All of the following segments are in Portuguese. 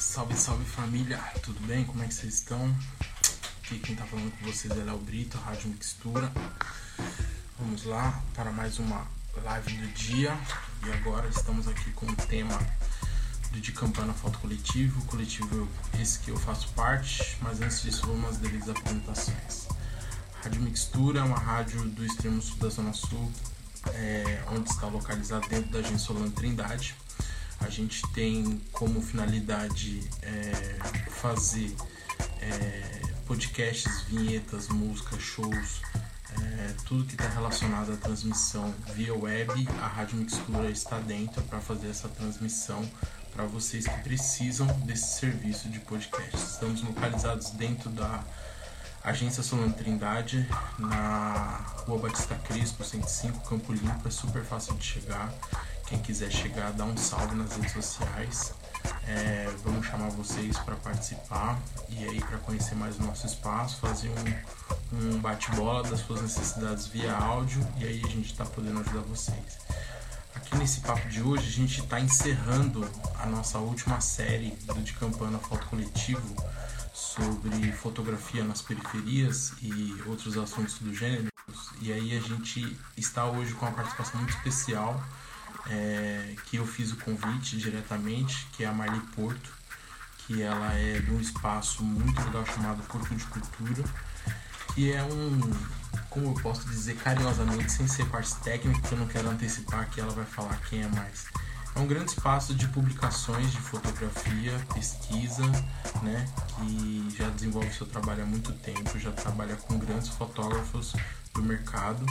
Salve, salve família, tudo bem? Como é que vocês estão? Aqui quem tá falando com vocês é Léo Brito, Rádio Mixtura. Vamos lá para mais uma live do dia e agora estamos aqui com o tema do De Campana Foto Coletivo, coletivo esse que eu faço parte, mas antes disso vamos às devidas apresentações. Rádio Mixtura é uma rádio do extremo sul da Zona Sul, é, onde está localizado dentro da agência Solano Trindade. A gente tem como finalidade é, fazer é, podcasts, vinhetas, músicas, shows, é, tudo que está relacionado à transmissão via web. A Rádio Mixtura está dentro para fazer essa transmissão para vocês que precisam desse serviço de podcast. Estamos localizados dentro da Agência Solano Trindade, na Rua Batista Crispo, 105, Campo Limpo, é super fácil de chegar. Quem quiser chegar, dá um salve nas redes sociais. É, vamos chamar vocês para participar e aí para conhecer mais o nosso espaço, fazer um, um bate-bola das suas necessidades via áudio e aí a gente está podendo ajudar vocês. Aqui nesse papo de hoje a gente está encerrando a nossa última série do De Campana Foto Coletivo sobre fotografia nas periferias e outros assuntos do gênero. E aí a gente está hoje com uma participação muito especial, é, que eu fiz o convite diretamente, que é a Marli Porto, que ela é de um espaço muito legal chamado Porto de Cultura, que é um, como eu posso dizer carinhosamente, sem ser parte técnica, que eu não quero antecipar que ela vai falar quem é mais. É um grande espaço de publicações de fotografia, pesquisa, né, que já desenvolve seu trabalho há muito tempo, já trabalha com grandes fotógrafos do mercado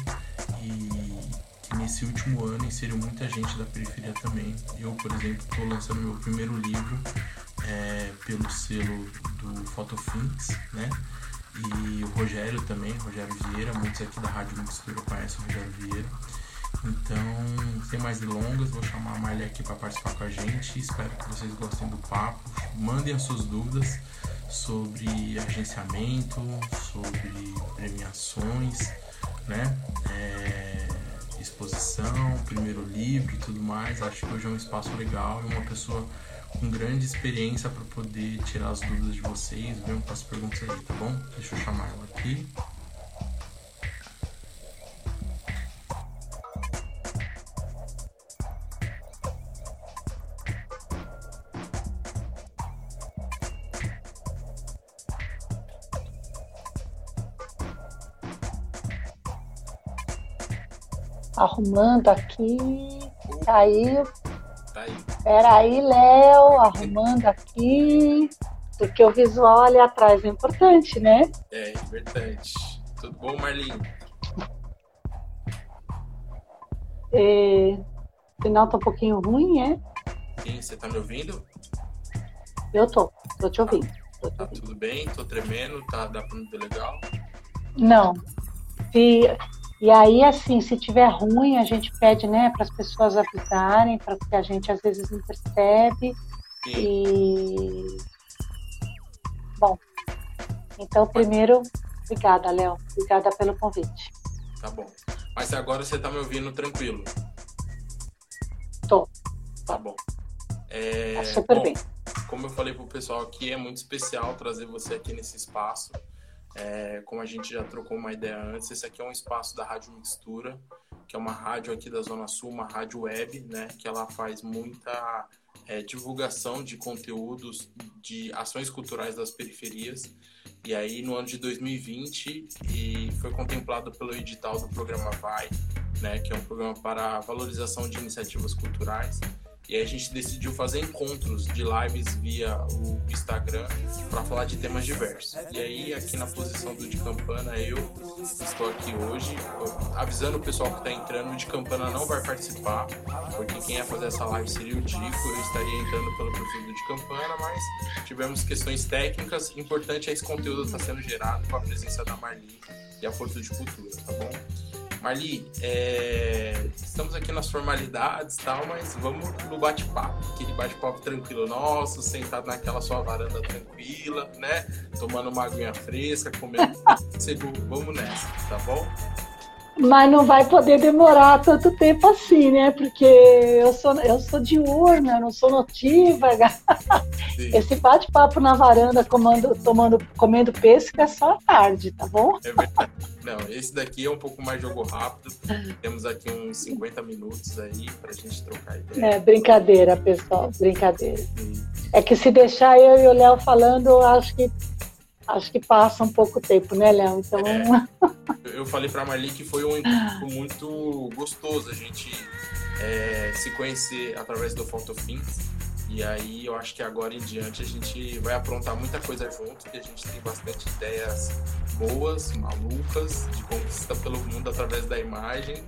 e nesse último ano inseriu muita gente da periferia também. Eu, por exemplo, estou lançando meu primeiro livro é, pelo selo do Fotofinks, né? E o Rogério também, Rogério Vieira, muitos aqui da Rádio Mistura conhecem o Rogério Vieira. Então, sem mais delongas, vou chamar a Marli aqui para participar com a gente. Espero que vocês gostem do papo. Mandem as suas dúvidas sobre agenciamento, sobre premiações, né? É, exposição, primeiro livro e tudo mais. Acho que hoje é um espaço legal e uma pessoa com grande experiência para poder tirar as dúvidas de vocês. Venham com as perguntas aí, tá bom? Deixa eu chamar ela aqui. Arrumando aqui. Caiu. Tá aí. Peraí, Léo, arrumando aqui. Porque o visual ali atrás é importante, né? É, importante. Tudo bom, Marlinho? É, o final tá um pouquinho ruim, é? Sim, você tá me ouvindo? Eu tô, tô te ouvindo. Tô te tá ouvindo. tudo bem? Tô tremendo, tá, dá pra me ver legal? Não. Se, e aí, assim, se tiver ruim, a gente pede, né, para as pessoas avisarem, porque a gente às vezes não percebe. E. Bom, então, primeiro, obrigada, Léo. Obrigada pelo convite. Tá bom. Mas agora você tá me ouvindo tranquilo? Tô. Tá bom. É... Tá super bom, bem. Como eu falei pro pessoal aqui, é muito especial trazer você aqui nesse espaço. É, como a gente já trocou uma ideia antes, esse aqui é um espaço da Rádio Mixtura, que é uma rádio aqui da Zona Sul, uma rádio web, né, que ela faz muita é, divulgação de conteúdos de ações culturais das periferias. E aí, no ano de 2020, e foi contemplado pelo edital do programa Vai, né, que é um programa para valorização de iniciativas culturais. E a gente decidiu fazer encontros de lives via o Instagram para falar de temas diversos. E aí aqui na posição do de Campana eu estou aqui hoje avisando o pessoal que está entrando, o de Campana não vai participar, porque quem ia fazer essa live seria o Dico, eu estaria entrando pelo perfil do de Campana, mas tivemos questões técnicas. Importante é esse conteúdo está sendo gerado com a presença da Marli e a Força de Cultura, tá bom? Marli, é... estamos aqui nas formalidades e tal, mas vamos no bate-papo. Aquele bate-papo tranquilo nosso, sentado naquela sua varanda tranquila, né? Tomando uma aguinha fresca, comendo. vamos nessa, tá bom? Mas não vai poder demorar tanto tempo assim, né? Porque eu sou, eu sou diurna, não sou notívaga. Esse bate-papo na varanda comando, tomando, comendo pesca é só à tarde, tá bom? É verdade. Não, esse daqui é um pouco mais jogo rápido. Temos aqui uns 50 minutos aí pra gente trocar ideia. É, brincadeira, pessoal, brincadeira. Sim. É que se deixar eu e o Léo falando, acho que acho que passa um pouco tempo, né, Léo? Então. É, eu falei para Marli que foi um encontro muito gostoso a gente é, se conhecer através do Photofins. E aí eu acho que agora em diante a gente vai aprontar muita coisa junto, que a gente tem bastante ideias boas, malucas, de conquista pelo mundo através da imagem.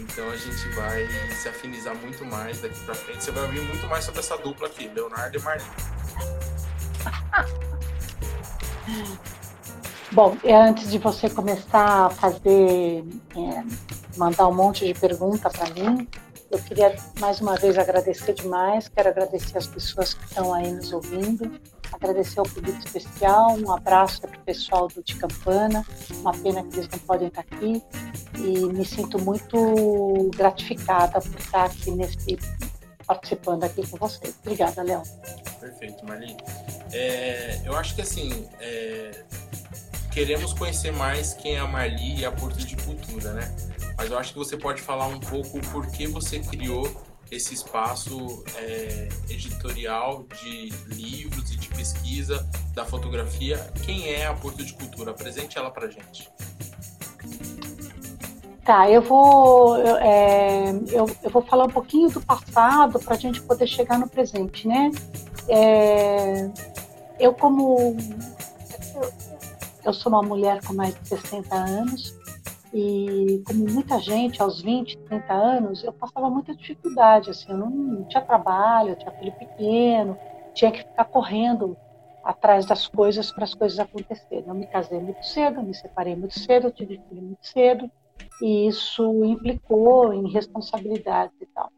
Então a gente vai se afinizar muito mais daqui para frente. Você vai ouvir muito mais sobre essa dupla aqui, Leonardo e Marli. Bom, antes de você começar a fazer, é, mandar um monte de pergunta para mim, eu queria mais uma vez agradecer demais. Quero agradecer as pessoas que estão aí nos ouvindo, agradecer ao público especial, um abraço para o pessoal do de Campana. Uma pena que eles não podem estar aqui e me sinto muito gratificada por estar aqui nesse participando aqui com vocês. Obrigada, Léo. Perfeito, Marli. É, eu acho que assim é, queremos conhecer mais quem é a Marli e a Porto de Cultura, né? Mas eu acho que você pode falar um pouco por que você criou esse espaço é, editorial de livros e de pesquisa da fotografia. Quem é a Porto de Cultura? Apresente ela para gente. Tá, eu vou, eu, é, eu, eu, vou falar um pouquinho do passado para a gente poder chegar no presente, né? É, eu, como. Eu, sou uma mulher com mais de 60 anos, e como muita gente, aos 20, 30 anos, eu passava muita dificuldade, assim, eu não, não tinha trabalho, eu tinha filho pequeno, tinha que ficar correndo atrás das coisas para as coisas acontecerem. Eu me casei muito cedo, me separei muito cedo, tive filho muito cedo, e isso implicou em responsabilidades e tal.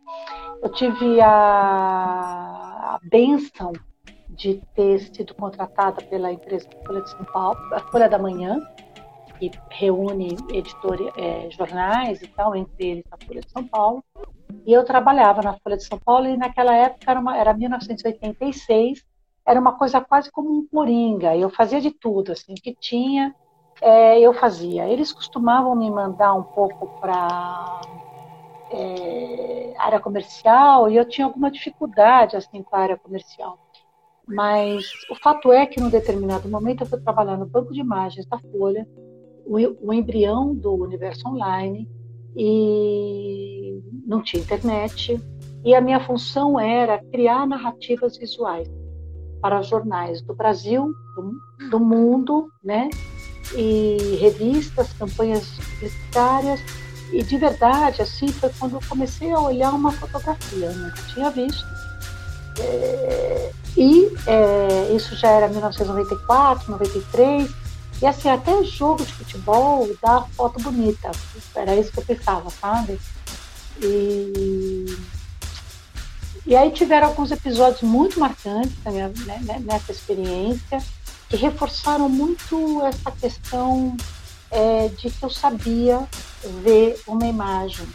Eu tive a, a benção de ter sido contratada pela empresa Folha de São Paulo, a Folha da Manhã, que reúne editores, é, jornais e tal, entre eles a Folha de São Paulo. E eu trabalhava na Folha de São Paulo e naquela época era, uma, era 1986, era uma coisa quase como um coringa. Eu fazia de tudo, assim, que tinha, é, eu fazia. Eles costumavam me mandar um pouco para é, área comercial e eu tinha alguma dificuldade assim com a área comercial. Mas o fato é que, num determinado momento, eu fui trabalhar no banco de imagens da Folha o, o embrião do universo online e não tinha internet. E a minha função era criar narrativas visuais para jornais do Brasil, do, do mundo, né? E revistas, campanhas publicitárias. E de verdade, assim, foi quando eu comecei a olhar uma fotografia. Eu nunca tinha visto. É, e é, isso já era 1994, 93 e assim, até jogo de futebol dá foto bonita. Era isso que eu pensava, sabe? E, e aí tiveram alguns episódios muito marcantes né, né, nessa experiência, reforçaram muito essa questão é, de que eu sabia ver uma imagem.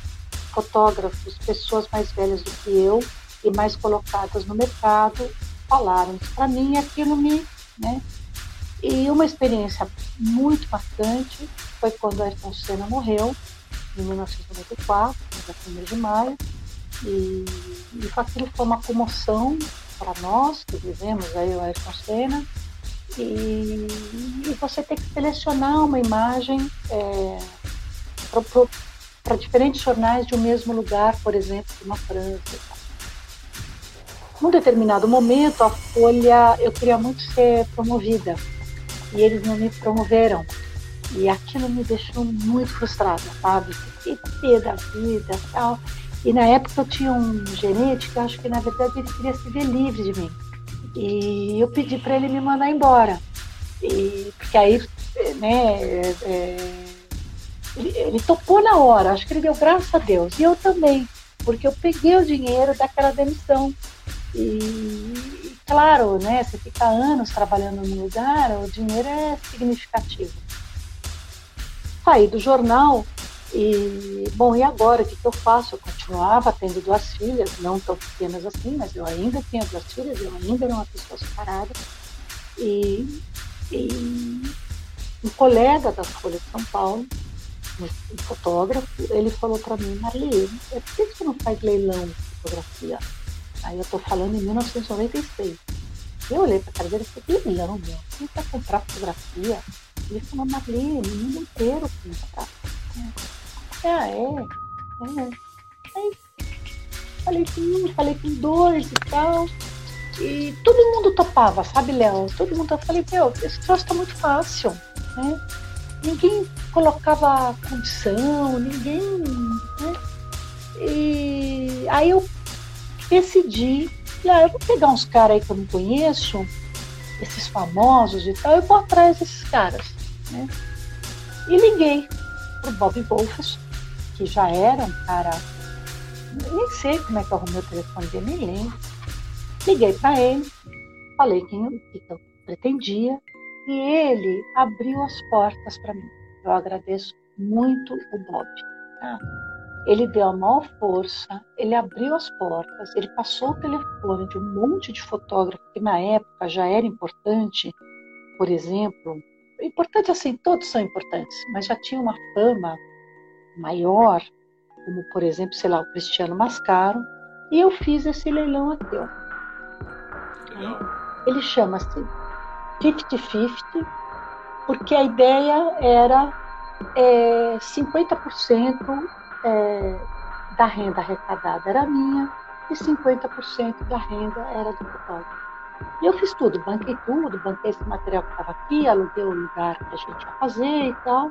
Fotógrafos, pessoas mais velhas do que eu e mais colocadas no mercado, falaram para mim e aquilo me, né, e uma experiência muito marcante foi quando Ayrton Senna morreu, em 1994, no 1 de maio, e, e aquilo foi uma comoção para nós que vivemos aí o Ayrton Senna, e, e, você tem que selecionar uma imagem é, para diferentes jornais de um mesmo lugar, por exemplo, de uma França. Num determinado momento, a Folha, eu queria muito ser promovida e eles não me promoveram. E aquilo me deixou muito frustrada, sabe? Fiquei da vida e tal. E na época eu tinha um gerente que eu acho que na verdade ele queria se ver livre de mim. E eu pedi para ele me mandar embora. E, porque aí, né, é, é, ele, ele topou na hora, acho que ele deu graças a Deus. E eu também, porque eu peguei o dinheiro daquela demissão. E, claro, né, você fica anos trabalhando no lugar, o dinheiro é significativo. Saí do jornal E, bom, e agora, o que, que eu faço? Eu continuava tendo duas filhas, não tão pequenas assim, mas eu ainda tinha duas filhas, eu ainda era uma pessoa separada. E, e um colega da Folha de São Paulo, um fotógrafo, ele falou para mim, Marli, por que você não faz leilão de fotografia? Aí eu estou falando em 1996. Eu olhei para a cara dele e falei, leilão, meu, quem vai comprar fotografia? Ele falou, Marli, o mundo inteiro compra. Ah, é? é. Aí falei com um, falei com dois e tal. E todo mundo topava, sabe, Léo? Todo mundo. Eu falei, meu, esse troço tá muito fácil, né? Ninguém colocava condição, ninguém. Né? E aí eu decidi, ah, eu vou pegar uns caras aí que eu não conheço, esses famosos e tal, eu vou atrás desses caras, né? E liguei pro Bob Wolfers, que já era um cara. Nem sei como é que eu arrumei o telefone dele, nem lembro. Liguei para ele, falei quem o que eu pretendia e ele abriu as portas para mim. Eu agradeço muito o Bob. Tá? Ele deu a maior força, ele abriu as portas, ele passou o telefone de um monte de fotógrafos que na época já era importante, por exemplo, importante assim, todos são importantes, mas já tinha uma fama maior, como por exemplo, sei lá, o Cristiano Mascaro, e eu fiz esse leilão aqui, ó. Ele chama-se 50-50, porque a ideia era é, 50% é, da renda arrecadada era minha e 50% da renda era do fotógrafo. E eu fiz tudo, banquei tudo, banquei esse material que estava aqui, aluguei o lugar que a gente ia fazer e tal.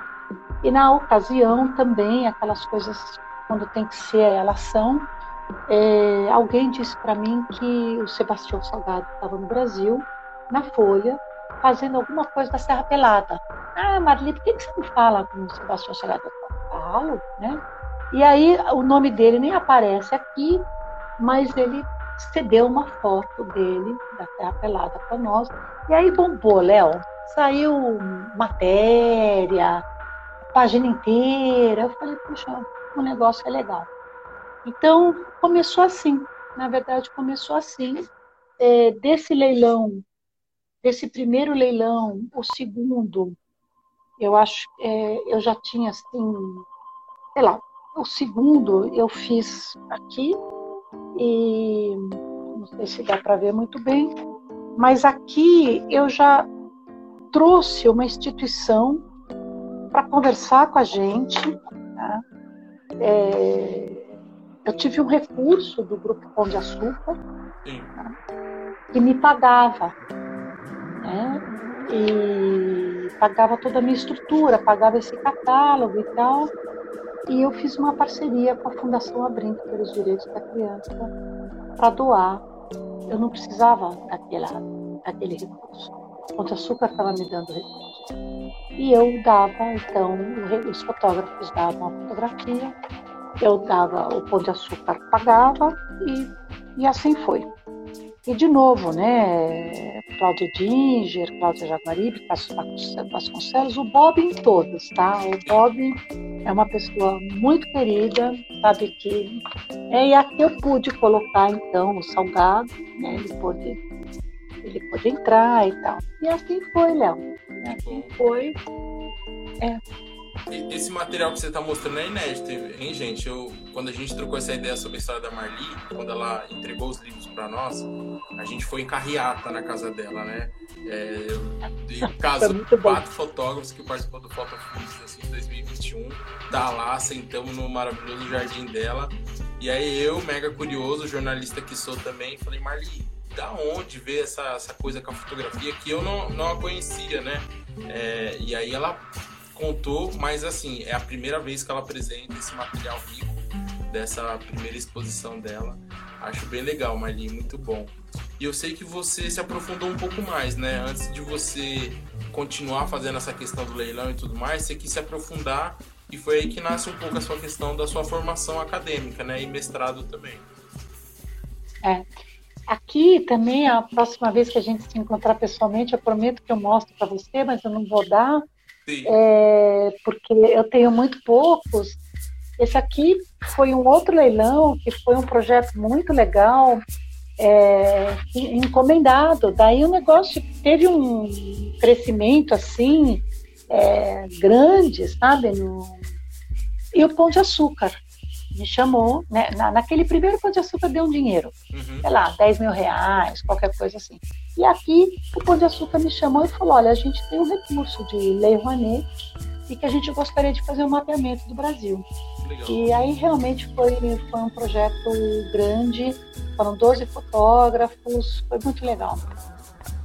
E na ocasião também, aquelas coisas, quando tem que ser, elas são. É, alguém disse para mim que o Sebastião Salgado estava no Brasil, na Folha, fazendo alguma coisa da Serra Pelada. Ah, Marli, por que, que você não fala com o Sebastião Salgado? Eu falo, né? E aí o nome dele nem aparece aqui, mas ele cedeu uma foto dele, da Terra Pelada, para nós. E aí bombou, Léo. Saiu matéria, página inteira. Eu falei, puxa, o negócio é legal. Então, começou assim. Na verdade, começou assim. É, desse leilão, desse primeiro leilão, o segundo, eu acho, é, eu já tinha, assim, sei lá, o segundo eu fiz aqui, e não sei se dá para ver muito bem, mas aqui eu já trouxe uma instituição para conversar com a gente. Tá? É, eu tive um recurso do Grupo Pão de Açúcar tá? que me pagava. Né? E pagava toda a minha estrutura, pagava esse catálogo e tal. E eu fiz uma parceria com a Fundação Abrindo pelos Direitos da Criança para doar. Eu não precisava daquela, daquele recurso. O Açúcar estava me dando recurso. E eu dava, então, os fotógrafos davam a fotografia, eu dava, o Pão de Açúcar pagava e, e assim foi. E de novo, né, Cláudia Dinger, Cláudia Jaguaribe, Vasconcelos, o Bob em todos, tá? O Bob é uma pessoa muito querida, sabe que... É, e aqui eu pude colocar, então, o Salgado, né, ele pôde, ele pôde entrar e tal. E assim foi, Léo. Assim foi. É esse material que você está mostrando é inédito, hein, gente? Eu, quando a gente trocou essa ideia sobre a história da Marli, quando ela entregou os livros para nós, a gente foi em carreata na casa dela, né? É, eu caso quatro fotógrafos que participou do Foto assim, em 2021, tá lá, sentamos no maravilhoso jardim dela. E aí eu, mega curioso, jornalista que sou também, falei, Marli, da onde ver essa, essa coisa com a fotografia que eu não, não a conhecia, né? É, e aí ela contou, mas assim, é a primeira vez que ela apresenta esse material rico dessa primeira exposição dela. Acho bem legal, Marli, muito bom. E eu sei que você se aprofundou um pouco mais, né? Antes de você continuar fazendo essa questão do leilão e tudo mais, você quis se aprofundar e foi aí que nasce um pouco a sua questão da sua formação acadêmica, né? E mestrado também. É. Aqui também, a próxima vez que a gente se encontrar pessoalmente, eu prometo que eu mostro para você, mas eu não vou dar, é, porque eu tenho muito poucos, Esse aqui foi um outro leilão, que foi um projeto muito legal, é, encomendado. Daí o negócio teve um crescimento assim, é, grande, sabe? No... E o Pão de Açúcar me chamou, né? Na, naquele primeiro Pão de Açúcar deu um dinheiro, uhum. sei lá, 10 mil reais, qualquer coisa assim. E aqui o Pão de Açúcar me chamou e falou: olha, a gente tem um recurso de Lei Rouanet e que a gente gostaria de fazer um mapeamento do Brasil. Legal. E aí realmente foi, foi um projeto grande, foram 12 fotógrafos, foi muito legal.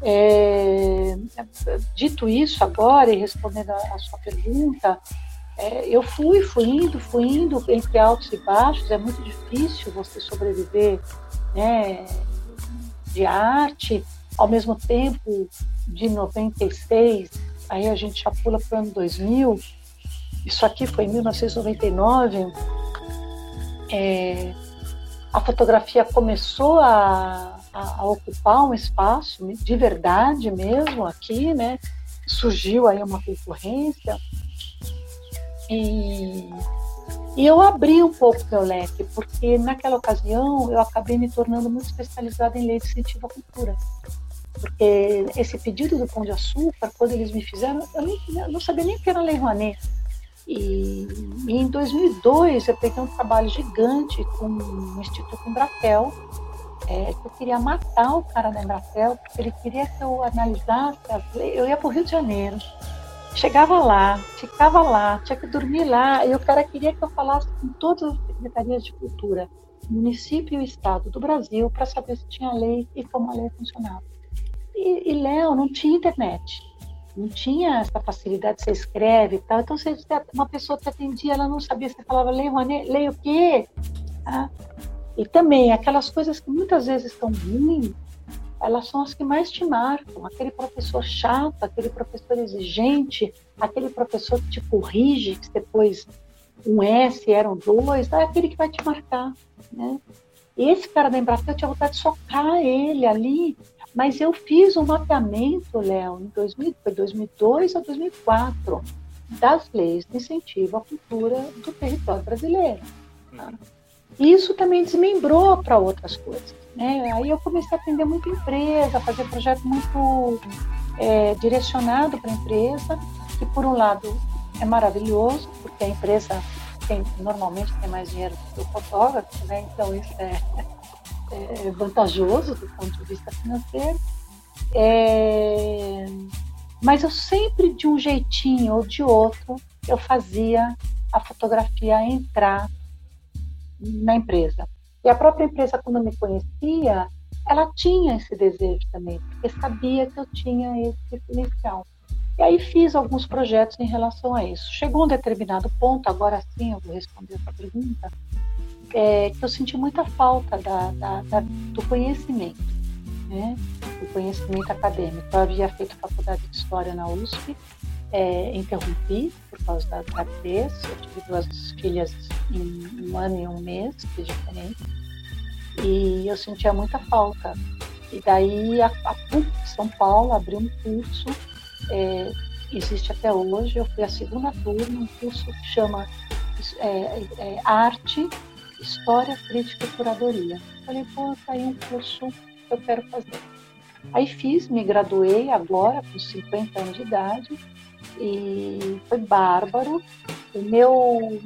É, dito isso agora e respondendo a, a sua pergunta, é, eu fui, fui indo, fui indo entre altos e baixos, é muito difícil você sobreviver né, de arte, ao mesmo tempo de 96 aí a gente já pula para o ano 2000, isso aqui foi em 1999, é, a fotografia começou a, a, a, ocupar um espaço de verdade mesmo aqui, né? Surgiu aí uma concorrência. E, e eu abri um pouco meu leque, porque naquela ocasião eu acabei me tornando muito especializada em lei de incentivo à cultura porque esse pedido do Pão de Açúcar, quando eles me fizeram, eu, nem, eu não sabia nem que era Lei Rouanet. E, e, em 2002 eu peguei um trabalho gigante com o Instituto Embratel, é, que eu queria matar o cara da Embratel, porque ele queria que eu analisasse as leis. Eu ia para o Rio de Janeiro, chegava lá, ficava lá, tinha que dormir lá, e o cara queria que eu falasse com todas as secretarias de cultura, município e estado do Brasil, para saber se tinha lei e como a lei funcionava. E, e Léo não tinha internet, não tinha essa facilidade, você escreve e tal. Então, se uma pessoa te atendia, ela não sabia, você falava, leia, leia o quê? Ah, e também, aquelas coisas que muitas vezes estão ruins, elas são as que mais te marcam. Aquele professor chato, aquele professor exigente, aquele professor que te corrige, que depois um S eram dois, é aquele que vai te marcar, né? Esse cara da Embratel, eu tinha vontade de socar ele ali, mas eu fiz um mapeamento, Léo, em 2000, foi 2002 a 2004, das leis de incentivo à cultura do território brasileiro. Tá? Isso também desmembrou para outras coisas. Né? Aí eu comecei a atender muita empresa, a fazer projeto muito é, direcionado para a empresa, que por um lado é maravilhoso, porque a empresa tem, normalmente tem mais dinheiro do que o fotógrafo, né? então isso é, é, vantajoso do ponto de vista financeiro. É, mas eu sempre, de um jeitinho ou de outro, eu fazia a fotografia entrar na empresa. E a própria empresa, quando me conhecia, ela tinha esse desejo também, porque sabia que eu tinha esse diferencial. E aí fiz alguns projetos em relação a isso. Chegou um determinado ponto, agora sim eu vou responder essa pergunta, é, que eu senti muita falta da, da, da, do conhecimento, né? do conhecimento acadêmico. Eu havia feito faculdade de História na USP, é, interrompi por causa da gravidez, eu tive duas filhas em um ano e um mês, que é diferente, e eu sentia muita falta. E daí a, a PUC São Paulo abriu um curso, é, existe até hoje, eu fui a segunda turma, um curso que chama é, é, Arte História, Crítica e Curadoria. Falei, pô, tá aí um curso que eu quero fazer. Aí fiz, me graduei agora, com 50 anos de idade, e foi bárbaro. O meu,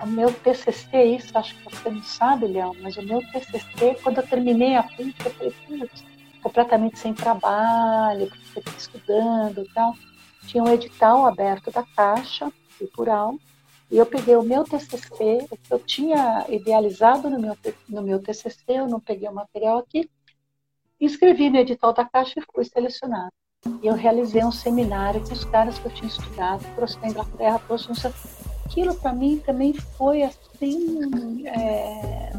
o meu TCC, isso acho que você não sabe, Leão, mas o meu TCC, quando eu terminei a PUC, eu falei, putz, completamente sem trabalho, porque estudando e tal. Tinha um edital aberto da Caixa Cultural, e eu peguei o meu TCC, o que eu tinha idealizado no meu, no meu TCC, eu não peguei o material aqui, escrevi no edital da Caixa e fui selecionado. E eu realizei um seminário com os caras que eu tinha estudado, trouxe da Inglaterra, trouxe um... Aquilo para mim também foi assim é,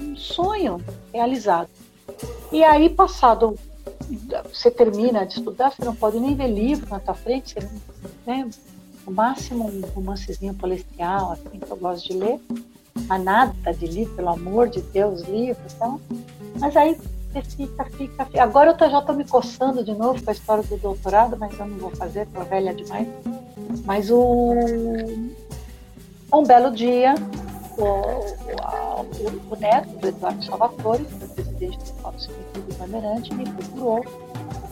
um sonho realizado. E aí, passado, você termina de estudar, você não pode nem ver livro na tua frente, você, né, o máximo um romancezinho policial, assim, que eu gosto de ler, mas nada de livro, pelo amor de Deus, livro, então. Mas aí fica, fica, fica. Agora eu tô, já estou me coçando de novo com a história do doutorado, mas eu não vou fazer, tô velha demais. Mas o um belo dia o, o, o, neto do Eduardo Salvatore, que é o presidente do Foto Cemitério Bandeirante, me procurou,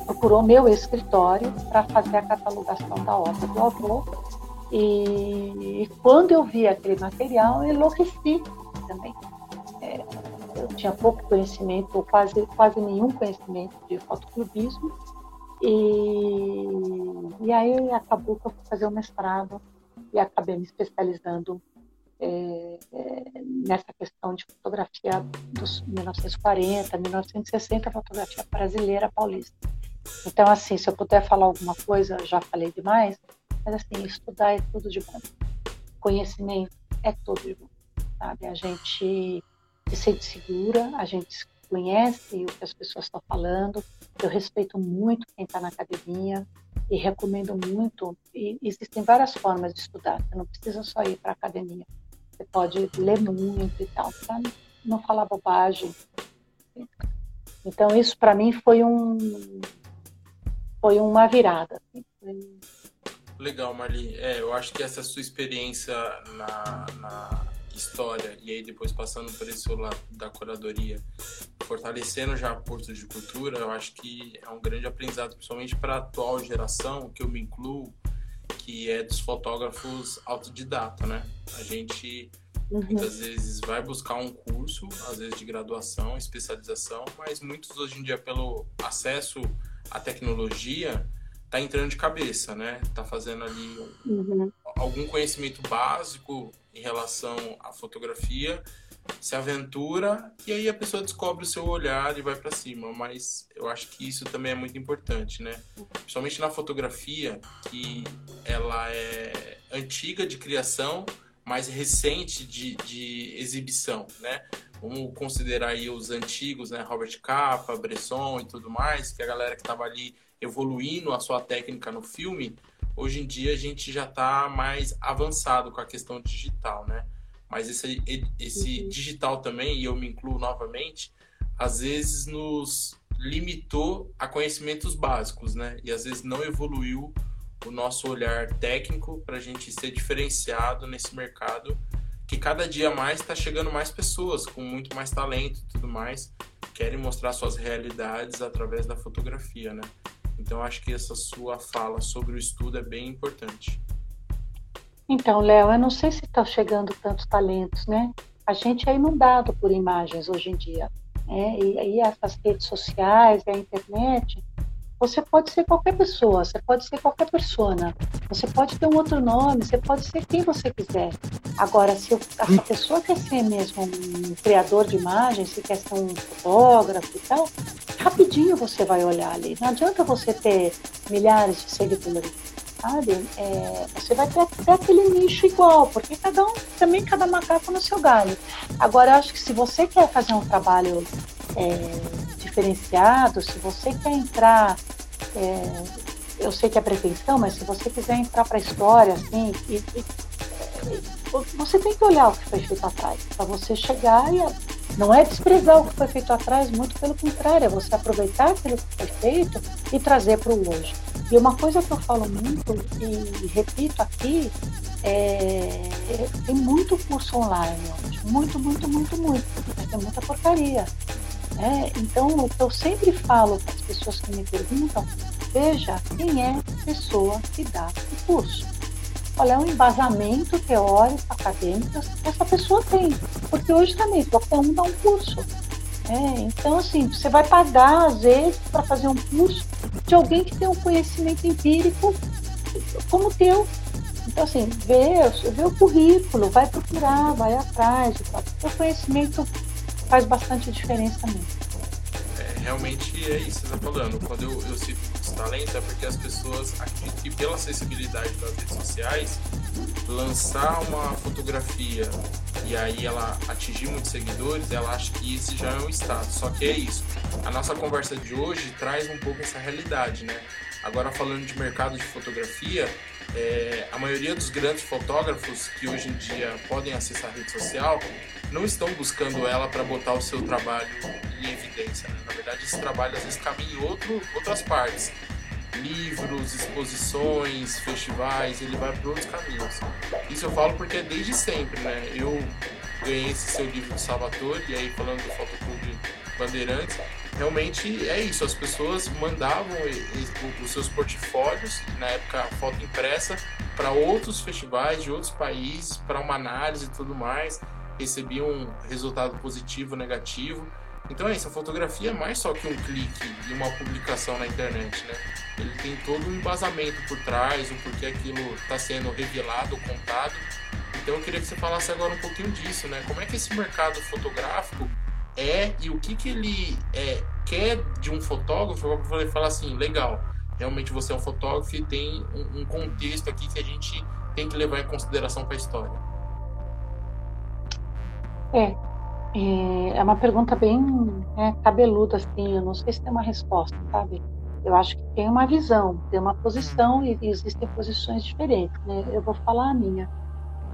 procurou meu escritório para fazer a catalogação da obra do avô. E, e quando eu vi aquele material, eu enlouqueci também. É, eu tinha pouco conhecimento, ou quase, quase nenhum conhecimento de fotoclubismo. E, e aí acabou que eu fui fazer o mestrado e acabei me especializando é, é, nessa questão de fotografia dos 1940, 1960, fotografia brasileira paulista. Então, assim, se eu puder falar alguma coisa, já falei demais, mas assim, estudar é tudo de bom. Conhecimento é tudo de bom, sabe? A gente se sente segura, a gente conhece o que as pessoas estão falando. Eu respeito muito quem está na academia e recomendo muito. E existem várias formas de estudar. Você não precisa só ir para a academia. Você pode ler muito e tal, para não falar bobagem. Então isso para mim foi um foi uma virada. Assim. Legal, Marli. É, eu acho que essa sua experiência na, na história e aí depois passando por esse lado da curadoria, fortalecendo já Porto de Cultura, eu acho que é um grande aprendizado, principalmente para a atual geração, que eu me incluo, que é dos fotógrafos autodidata, né? A gente uhum. muitas vezes vai buscar um curso, às vezes de graduação, especialização, mas muitos hoje em dia pelo acesso à tecnologia tá entrando de cabeça, né? Tá fazendo ali uhum. algum conhecimento básico em relação à fotografia, se aventura e aí a pessoa descobre o seu olhar e vai para cima. Mas eu acho que isso também é muito importante, né? Principalmente na fotografia, que ela é antiga de criação, mas recente de, de exibição, né? Vamos considerar aí os antigos, né? Robert Capa, Bresson e tudo mais, que a galera que estava ali evoluindo a sua técnica no filme, hoje em dia a gente já está mais avançado com a questão digital, né? Mas esse, esse uhum. digital também, e eu me incluo novamente, às vezes nos limitou a conhecimentos básicos, né? E às vezes não evoluiu o nosso olhar técnico para a gente ser diferenciado nesse mercado que cada dia mais está chegando mais pessoas com muito mais talento e tudo mais querem mostrar suas realidades através da fotografia, né? Então acho que essa sua fala sobre o estudo é bem importante. Então, Léo, eu não sei se está chegando tantos talentos, né? A gente é inundado por imagens hoje em dia. Né? E essas redes sociais, a internet, você pode ser qualquer pessoa, você pode ser qualquer persona, você pode ter um outro nome, você pode ser quem você quiser. Agora, se essa pessoa quer ser mesmo um criador de imagens, se quer ser um fotógrafo e tal, rapidinho você vai olhar ali. Não adianta você ter milhares de seguidores, sabe? É, você vai ter, aquele nicho igual, porque cada um, também cada macaco no seu galho. Agora, eu acho que se você quer fazer um trabalho é, diferenciado, se você quer entrar é, eu sei que é pretensão, mas se você quiser entrar para a história, assim, e, e, você tem que olhar o que foi feito atrás, para você chegar e não é desprezar o que foi feito atrás, muito pelo contrário, é você aproveitar aquilo que foi feito e trazer para o hoje. E uma coisa que eu falo muito e repito aqui é, tem muito curso online hoje, muito, muito, muito, muito, mas tem muita porcaria. Né? Então, o que eu sempre falo para as pessoas que me perguntam, veja quem é a pessoa que dá o curso. Qual é o embasamento teórico, acadêmico que essa pessoa tem. Porque hoje também qualquer um dá um curso. É, então, assim, você vai pagar, às vezes, para fazer um curso de alguém que tem um conhecimento empírico como o teu. Então, assim, vê, vê o currículo, vai procurar, vai atrás. O conhecimento faz bastante diferença mesmo. Realmente é isso que você está falando. Quando eu, eu cito os talentos, é porque as pessoas que pela acessibilidade das redes sociais, lançar uma fotografia e aí ela atingir muitos seguidores, ela acha que esse já é um status. Só que é isso. A nossa conversa de hoje traz um pouco essa realidade, né? Agora falando de mercado de fotografia, é, a maioria dos grandes fotógrafos que hoje em dia podem acessar a rede social não estão buscando ela para botar o seu trabalho em evidência. Né? Na verdade, esse trabalho às vezes caminha em outro, outras partes. Livros, exposições, festivais, ele vai para outros caminhos. Isso eu falo porque é desde sempre, né? Eu ganhei esse seu livro de Salvatore, e aí falando do Fotoclube Bandeirantes, realmente é isso, as pessoas mandavam os seus portfólios, na época foto impressa, para outros festivais de outros países, para uma análise e tudo mais, recebiam um resultado positivo, negativo. Então é isso, a fotografia é mais só que um clique e uma publicação na internet, né? Ele tem todo um embasamento por trás, o porquê aquilo está sendo revelado, contado. Então eu queria que você falasse agora um pouquinho disso, né? Como é que esse mercado fotográfico é e o que, que ele é, quer de um fotógrafo para poder falar assim, legal, realmente você é um fotógrafo e tem um, um contexto aqui que a gente tem que levar em consideração para a história. É, é, uma pergunta bem né, cabeluda, assim, eu não sei se tem uma resposta, sabe? Eu acho que tem uma visão, tem uma posição e existem posições diferentes, né? Eu vou falar a minha.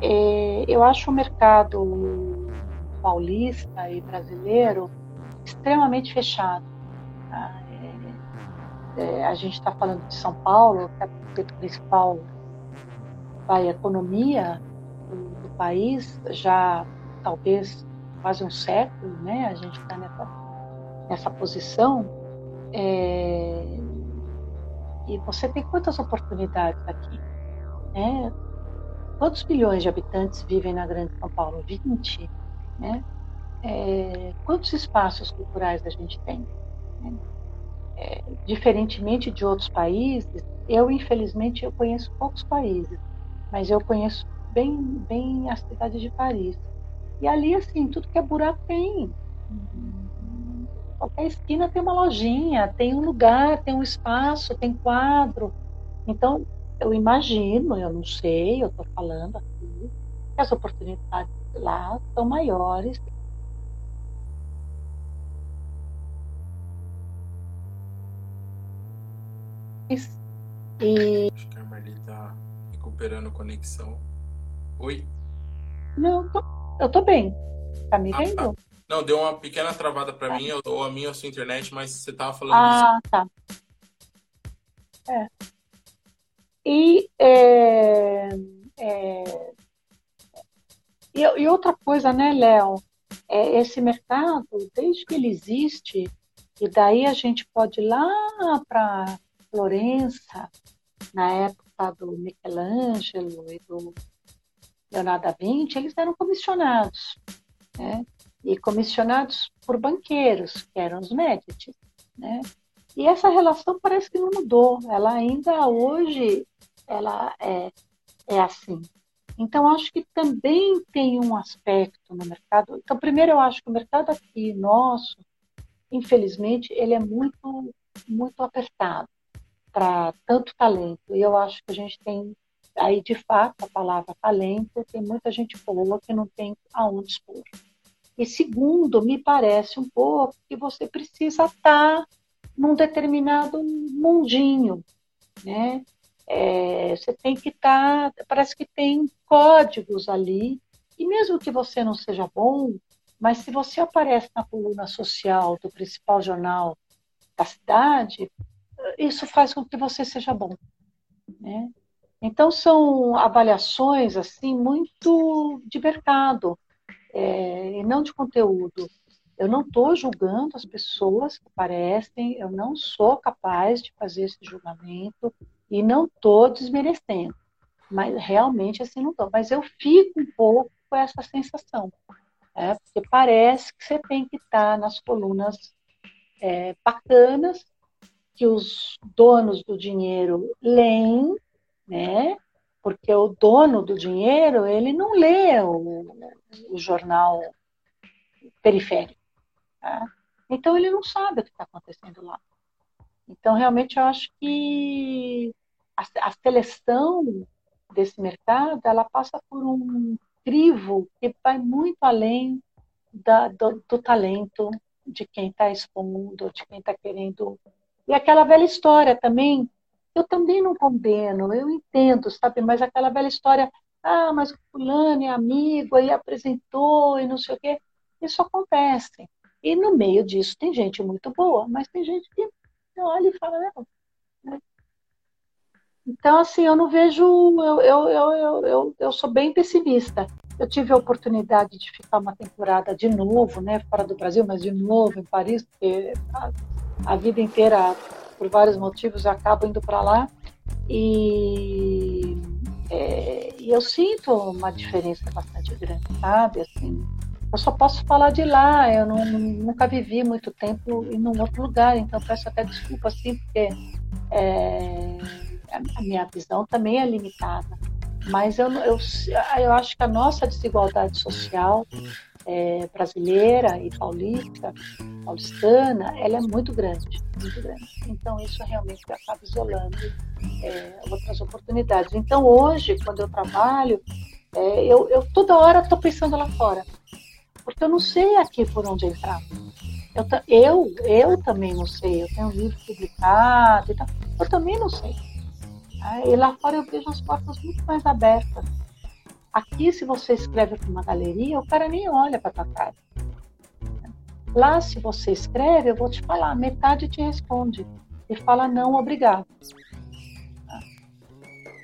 É, eu acho o mercado paulista e brasileiro extremamente fechado. Tá? É, é, a gente está falando de São Paulo, que é a principal a economia do, do, país, já talvez quase um século, né? A gente está nessa, nessa posição. É, e você tem quantas oportunidades aqui? Né? Quantos milhões de habitantes vivem na Grande São Paulo? 20. Né? É, quantos espaços culturais a gente tem? Né? É, diferentemente de outros países, eu infelizmente eu conheço poucos países, mas eu conheço bem, bem a cidade de Paris. E ali assim, tudo que é buraco tem. Qualquer esquina tem uma lojinha, tem um lugar, tem um espaço, tem quadro. Então, eu imagino, eu não sei, eu estou falando aqui, que as oportunidades lá são maiores. E... Acho que a Marli está recuperando a conexão. Oi? Não, tô, eu tô bem. Tá me ah, vendo? Tá. Não, deu uma pequena travada para tá. mim, ou a minha ou a sua internet, mas você tava falando Ah, isso. tá. É. E é, é, e, e outra coisa, né, Léo? É, esse mercado, desde que ele existe, e daí a gente pode ir lá para Florença, na época do Michelangelo e do Leonardo da Vinci, eles eram comissionados, né? E comissionados por banqueiros, que eram os Medici, né? E essa relação parece que não mudou. Ela ainda hoje ela é, é assim. Então, acho que também tem um aspecto no mercado. Então, primeiro, eu acho que o mercado aqui nosso, infelizmente, ele é muito, muito apertado para tanto talento. E eu acho que a gente tem aí, de fato, a palavra talento, tem muita gente boa que não tem aonde expor. E segundo, me parece um pouco que você precisa estar num determinado mundinho, né? É, você tem que estar, parece que tem códigos ali, e mesmo que você não seja bom, mas se você aparece na coluna social do principal jornal da cidade, isso faz com que você seja bom. Né? Então são avaliações assim muito de mercado é, e não de conteúdo. Eu não estou julgando as pessoas que aparecem, eu não sou capaz de fazer esse julgamento, e não estou desmerecendo, mas realmente assim não estou. Mas eu fico um pouco com essa sensação, é, porque parece que você tem que estar nas colunas é, bacanas, que os donos do dinheiro leem, né? Porque o dono do dinheiro, ele não lê o, o jornal periférico. Tá? Então, ele não sabe o que está acontecendo lá. Então, realmente, eu acho que a, a seleção desse mercado ela passa por um crivo que vai muito além da, do, do, talento de quem está expondo, de quem está querendo. E aquela velha história também, eu também não condeno, eu entendo, sabe? Mas aquela velha história, ah, mas o fulano é amigo, aí apresentou e não sei o quê. Isso acontece. E no meio disso tem gente muito boa, mas tem gente que olha e fala, não, então, assim, eu não vejo. Eu, eu, eu, eu, eu sou bem pessimista. eu tive a oportunidade de ficar uma temporada de novo, né, fora do Brasil, mas de novo em Paris, porque a, a vida inteira, por vários motivos, eu acabo indo para lá. E, é, e eu sinto uma diferença bastante grande, sabe? Assim, eu só posso falar de lá, eu não, nunca vivi muito tempo em um outro lugar, então peço até desculpa, assim, porque é, a minha visão também é limitada. Mas eu, eu, eu acho que a nossa desigualdade social é, brasileira e paulista, paulistana, ela é muito grande, muito grande. Então isso realmente acaba isolando é, outras oportunidades. Então hoje, quando eu trabalho, é, eu, eu, toda hora estou pensando lá fora, porque eu não sei aqui por onde entrar. Eu, eu, eu também não sei. Eu tenho um livro publicado e tal. Eu também não sei. E lá fora eu vejo as portas muito mais abertas. Aqui, se você escreve para uma galeria, o cara nem olha para tua cara. Lá, se você escreve, eu vou te falar, metade te responde e fala não, obrigado.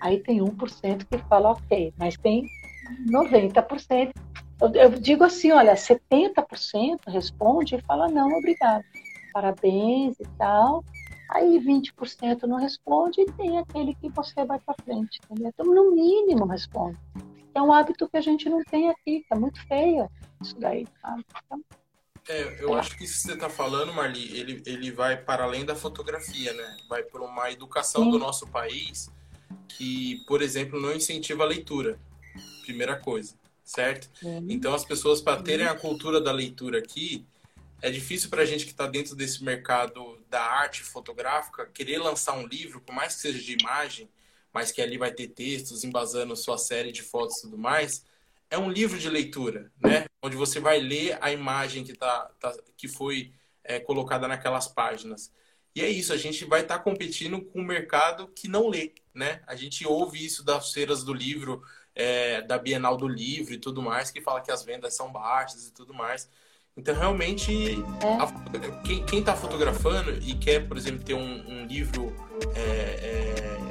Aí tem 1% que fala ok, mas tem 90%. Eu, eu digo assim, olha, 70% responde e fala não, obrigado. Parabéns e tal. Aí 20% não responde e tem aquele que você vai para frente. Entendeu? Então, no mínimo, responde. É um hábito que a gente não tem aqui, é muito feio isso daí. Sabe? Então, é, eu é. acho que isso que você está falando, Marli, ele, ele vai para além da fotografia, né? Vai para uma educação Sim. do nosso país que, por exemplo, não incentiva a leitura. Primeira coisa, certo? Sim. Então, as pessoas, para terem a cultura da leitura aqui, é difícil para a gente que está dentro desse mercado da arte fotográfica querer lançar um livro, por mais que seja de imagem, mas que ali vai ter textos embasando sua série de fotos e tudo mais. É um livro de leitura, né? Onde você vai ler a imagem que, tá, tá que foi é, colocada naquelas páginas. E é isso, a gente vai estar tá competindo com um mercado que não lê, né? A gente ouve isso das feiras do livro, é, da Bienal do Livro e tudo mais, que fala que as vendas são baixas e tudo mais. Então, realmente, a, quem está fotografando e quer, por exemplo, ter um, um livro é, é,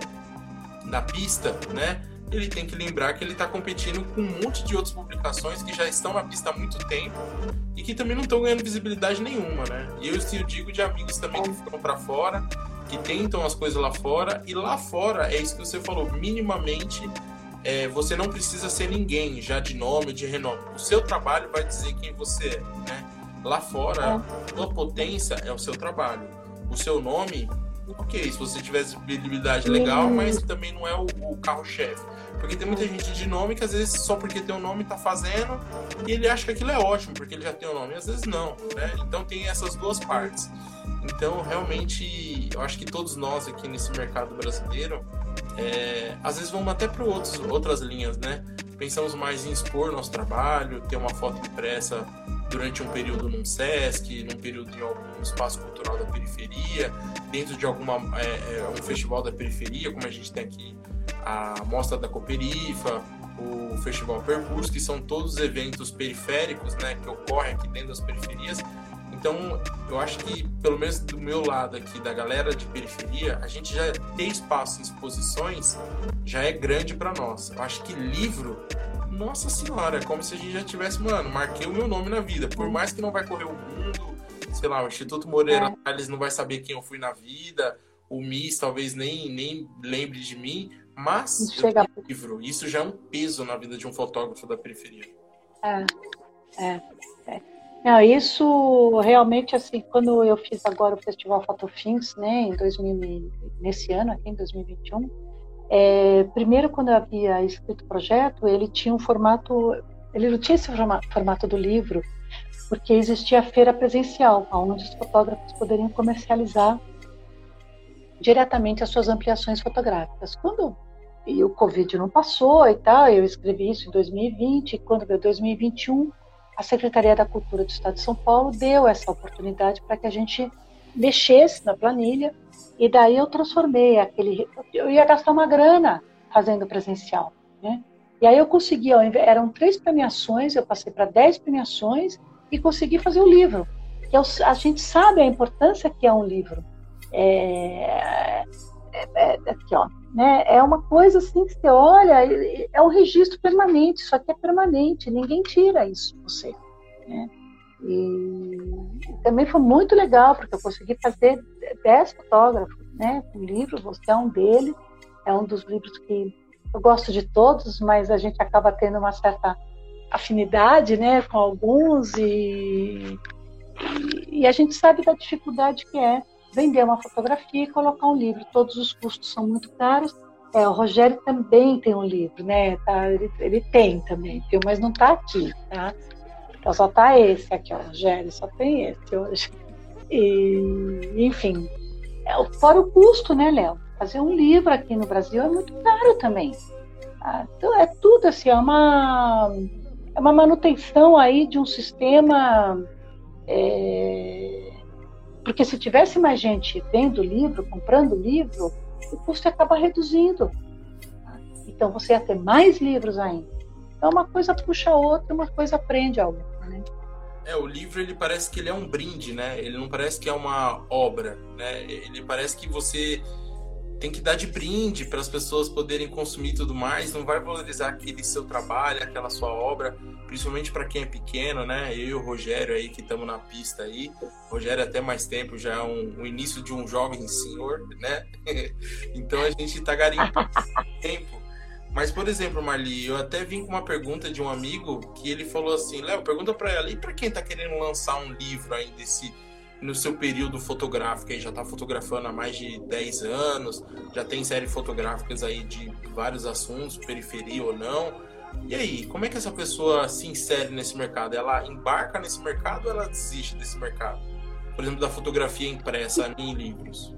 na pista, né? Ele tem que lembrar que ele está competindo com um monte de outras publicações que já estão na pista há muito tempo e que também não estão ganhando visibilidade nenhuma, né? E eu, eu digo de amigos também que ficam para fora, que tentam as coisas lá fora, e lá fora, é isso que você falou, minimamente é, você não precisa ser ninguém já de nome, de renome. O seu trabalho vai dizer quem você é, né? Lá fora, a sua potência é o seu trabalho. O seu nome, ok, se você tiver visibilidade legal, mas também não é o, o carro-chefe. Porque tem muita gente de nome que às vezes só porque tem o um nome tá fazendo e ele acha que aquilo é ótimo, porque ele já tem o um nome. E às vezes não, né? Então tem essas duas partes. Então, realmente, eu acho que todos nós aqui nesse mercado brasileiro, é, às vezes vamos até para outras linhas, né? Pensamos mais em expor nosso trabalho, ter uma foto impressa durante um período num SESC, num período em algum espaço cultural da periferia, dentro de alguma é, é, um festival da periferia, como a gente tem aqui a Mostra da Cooperifa, o Festival Percurso, que são todos eventos periféricos, né, que ocorrem aqui dentro das periferias, então, eu acho que, pelo menos do meu lado aqui, da galera de periferia, a gente já ter espaço em exposições já é grande para nós. Eu acho que livro, nossa senhora, é como se a gente já tivesse, mano, marquei o meu nome na vida. Por mais que não vai correr o mundo, sei lá, o Instituto Moreira é. eles não vai saber quem eu fui na vida, o MIS talvez nem, nem lembre de mim, mas Chega... livro, isso já é um peso na vida de um fotógrafo da periferia. É, é, é. Não, isso realmente, assim, quando eu fiz agora o Festival Fotofins, né, em 2000, nesse ano aqui, em 2021, é, primeiro, quando eu havia escrito o projeto, ele tinha um formato, ele não tinha esse formato do livro, porque existia a feira presencial, onde os fotógrafos poderiam comercializar diretamente as suas ampliações fotográficas. Quando e o Covid não passou e tal, eu escrevi isso em 2020, e quando veio 2021, a Secretaria da Cultura do Estado de São Paulo deu essa oportunidade para que a gente mexesse na planilha e daí eu transformei aquele eu ia gastar uma grana fazendo presencial né e aí eu consegui eram três premiações eu passei para dez premiações e consegui fazer o livro que a gente sabe a importância que é um livro é, é, é, aqui ó né? É uma coisa assim que você olha, é um registro permanente, isso aqui é permanente, ninguém tira isso de você, né? E também foi muito legal, porque eu consegui fazer 10 fotógrafos, né? O livro, você é um deles, é um dos livros que eu gosto de todos, mas a gente acaba tendo uma certa afinidade, né, com alguns e, e a gente sabe da dificuldade que é vender uma fotografia e colocar um livro. Todos os custos são muito caros. É, o Rogério também tem um livro, né? Tá, ele, ele tem também, mas não está aqui, tá? Então só está esse aqui, ó, Rogério, só tem esse hoje. E, enfim, é, fora o custo, né, Léo? Fazer um livro aqui no Brasil é muito caro também. Tá? Então é tudo assim, é uma, é uma manutenção aí de um sistema. É, porque se tivesse mais gente vendo livro, comprando livro, o custo acaba reduzindo. Então você ia ter mais livros ainda. Então uma coisa puxa a outra, uma coisa prende a outra. Né? É, o livro ele parece que ele é um brinde, né? Ele não parece que é uma obra, né? Ele parece que você tem que dar de brinde para as pessoas poderem consumir tudo mais, não vai valorizar aquele seu trabalho, aquela sua obra, principalmente para quem é pequeno, né? Eu e o Rogério aí que estamos na pista aí, o Rogério até mais tempo já é um, o início de um jovem senhor, né? então a gente está garimpando tempo. Mas, por exemplo, Marli, eu até vim com uma pergunta de um amigo que ele falou assim: Léo, pergunta para ela, e para quem está querendo lançar um livro aí desse no seu período fotográfico, aí já está fotografando há mais de 10 anos, já tem séries fotográficas aí de vários assuntos, periferia ou não. E aí, como é que essa pessoa se insere nesse mercado? Ela embarca nesse mercado ou ela desiste desse mercado? Por exemplo, da fotografia impressa em livros.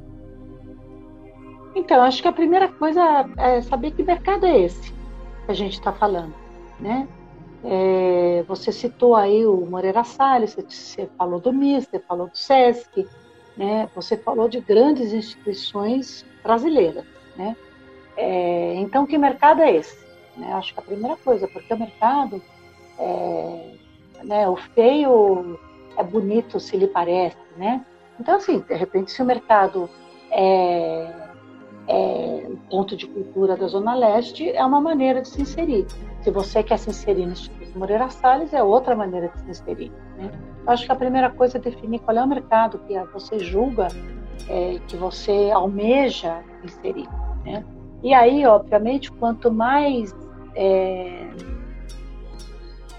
Então, acho que a primeira coisa é saber que mercado é esse que a gente está falando, né? É, você citou aí o Moreira Salles, você falou do MIS, você falou do SESC, né? você falou de grandes instituições brasileiras. Né? É, então, que mercado é esse? Né? Acho que a primeira coisa, porque o mercado, é, né, o feio é bonito se lhe parece. Né? Então, assim, de repente, se o mercado é, é ponto de cultura da Zona Leste, é uma maneira de se inserir. Se você quer se inserir no Instituto Moreira Salles, é outra maneira de se inserir. Né? Acho que a primeira coisa é definir qual é o mercado que você julga é, que você almeja inserir. Né? E aí, obviamente, quanto mais é,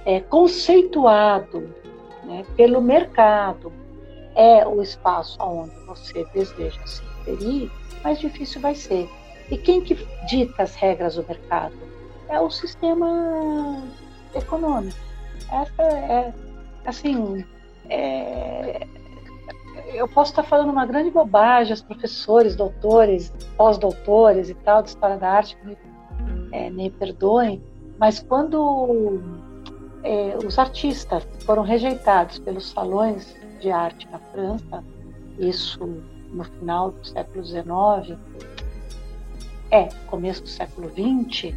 é, conceituado né, pelo mercado é o espaço onde você deseja se inserir, mais difícil vai ser. E quem que dita as regras do mercado? é o sistema econômico. Essa é, assim, é, eu posso estar falando uma grande bobagem, os professores, doutores, pós-doutores e tal de História da Arte me, é, me perdoem, mas quando é, os artistas foram rejeitados pelos salões de arte na França, isso no final do século XIX, é, começo do século XX,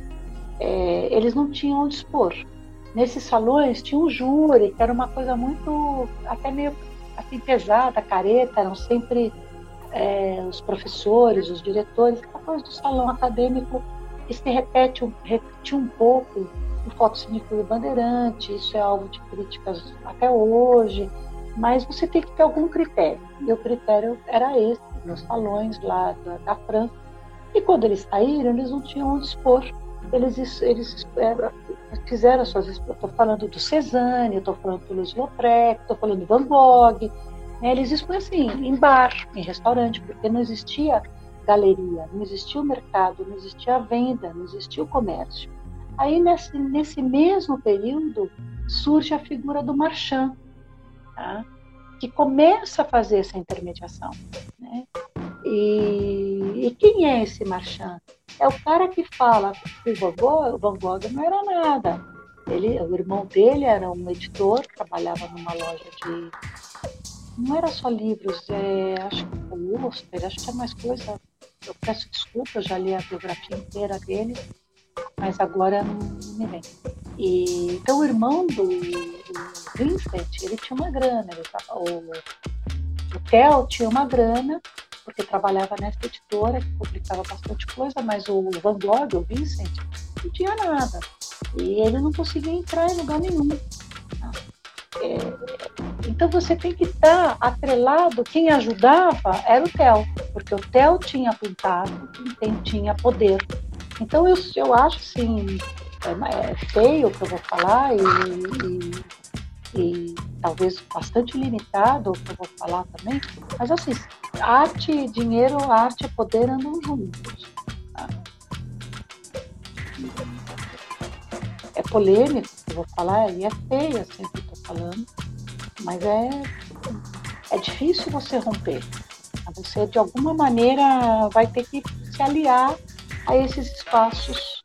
é, eles não tinham onde expor. Nesses salões tinha um júri, que era uma coisa muito, até meio assim, pesada, careta, eram sempre é, os professores, os diretores, aquela coisa do salão acadêmico que se repete, repete um pouco no Fotocine Clube Bandeirante, isso é alvo de críticas até hoje, mas você tem que ter algum critério. E o critério era esse, nos salões lá da, da França. E quando eles saíram, eles não tinham onde expor eles, eles é, fizeram as suas. Estou falando do Cezanne, estou falando do Luiz Lautrec, estou falando do Van Gogh. Né? Eles expõem assim, em bar, em restaurante, porque não existia galeria, não existia o mercado, não existia a venda, não existia o comércio. Aí, nesse, nesse mesmo período, surge a figura do marchand, tá? que começa a fazer essa intermediação. Né? E, e quem é esse marchand? É o cara que fala que o Van Gogh, o Van Gogh não era nada. Ele, o irmão dele era um editor, trabalhava numa loja de. Não era só livros, é, acho que pôster, acho que é mais coisa. Eu peço desculpa, eu já li a biografia inteira dele, mas agora não, me lembro. E, então o irmão do, Vincent, ele tinha uma grana, ele o, o Theo tinha uma grana porque trabalhava nessa editora que publicava bastante coisa, mas o Van Gogh, o Vincent, não tinha nada. E ele não conseguia entrar em lugar nenhum. É, então você tem que estar atrelado. Quem ajudava era o Theo, porque o Theo tinha contato, tinha poder. Então eu, eu acho assim, é, é feio o que eu vou falar e, e, e, talvez bastante limitado o que eu vou falar também, mas assim, arte, dinheiro, arte e poder andam juntos. Tá? É polêmico o que eu vou falar e é feio assim o que eu estou falando, mas é, é difícil você romper. Você de alguma maneira vai ter que se aliar a esses espaços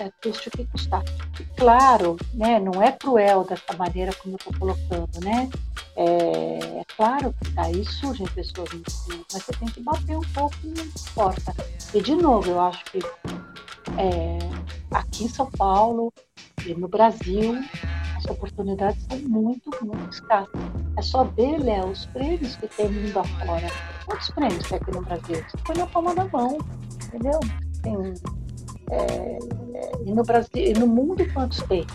é, que. E claro, né, não é cruel dessa maneira como eu estou colocando, né? É, é, claro que daí surgem pessoas mas você tem que bater um pouco na porta. E de novo, eu acho que é, aqui em São Paulo e no Brasil as oportunidades são muito, muito escassas. É só ver, Léo, os prêmios que tem mundo afora. Quantos prêmios tem aqui no Brasil? Você põe na palma da mão, entendeu? Tem é, e no Brasil, e no mundo quantos tem?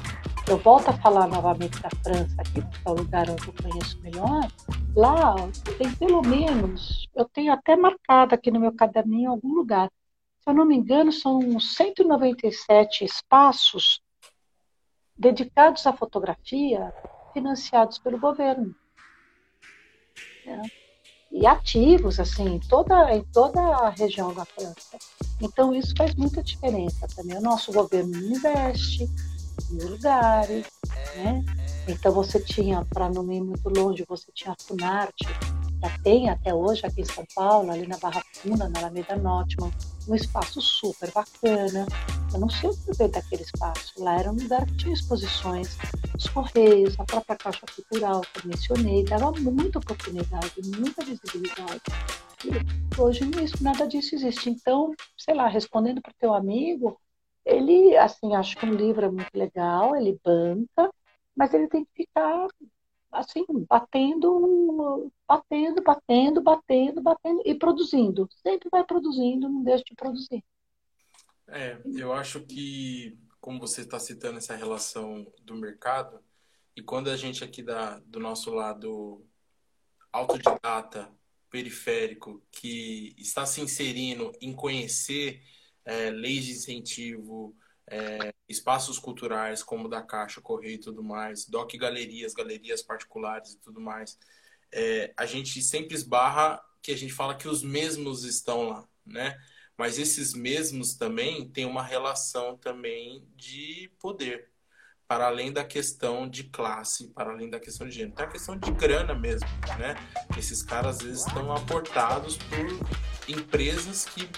Eu volto a falar novamente da França, aqui, que é o lugar onde eu conheço melhor. Lá tem pelo menos, eu tenho até marcado aqui no meu caderninho em algum lugar. Se eu não me engano, são 197 espaços dedicados à fotografia financiados pelo governo. É e ativos assim em toda em toda a região da França. Então isso faz muita diferença também. O nosso governo investe em lugares, né? Então você tinha, para não ir muito longe, você tinha a Funarte, já tem até hoje aqui em São Paulo, ali na Barra Funda, na Alameda Norte, um espaço super bacana. Eu não sei o que veio daquele espaço. Lá era um lugar que tinha exposições, os Correios, a própria Caixa Cultural que eu mencionei, dava muita oportunidade, muita visibilidade. E hoje isso, nada disso existe. Então, sei lá, respondendo para o teu amigo, ele, assim, acho que um livro é muito legal, ele banca, mas ele tem que ficar assim, batendo, batendo, batendo, batendo, batendo e produzindo. Sempre vai produzindo, não deixa de produzir. É, eu acho que, como você está citando essa relação do mercado, e quando a gente aqui da, do nosso lado autodidata, periférico, que está se inserindo em conhecer é, leis de incentivo, é, espaços culturais como o da Caixa, Correio e tudo mais, DOC Galerias, galerias particulares e tudo mais, é, a gente sempre esbarra que a gente fala que os mesmos estão lá, né? Mas esses mesmos também têm uma relação também de poder, para além da questão de classe, para além da questão de gênero. Tem a questão de grana mesmo, né? Esses caras às vezes estão aportados por empresas que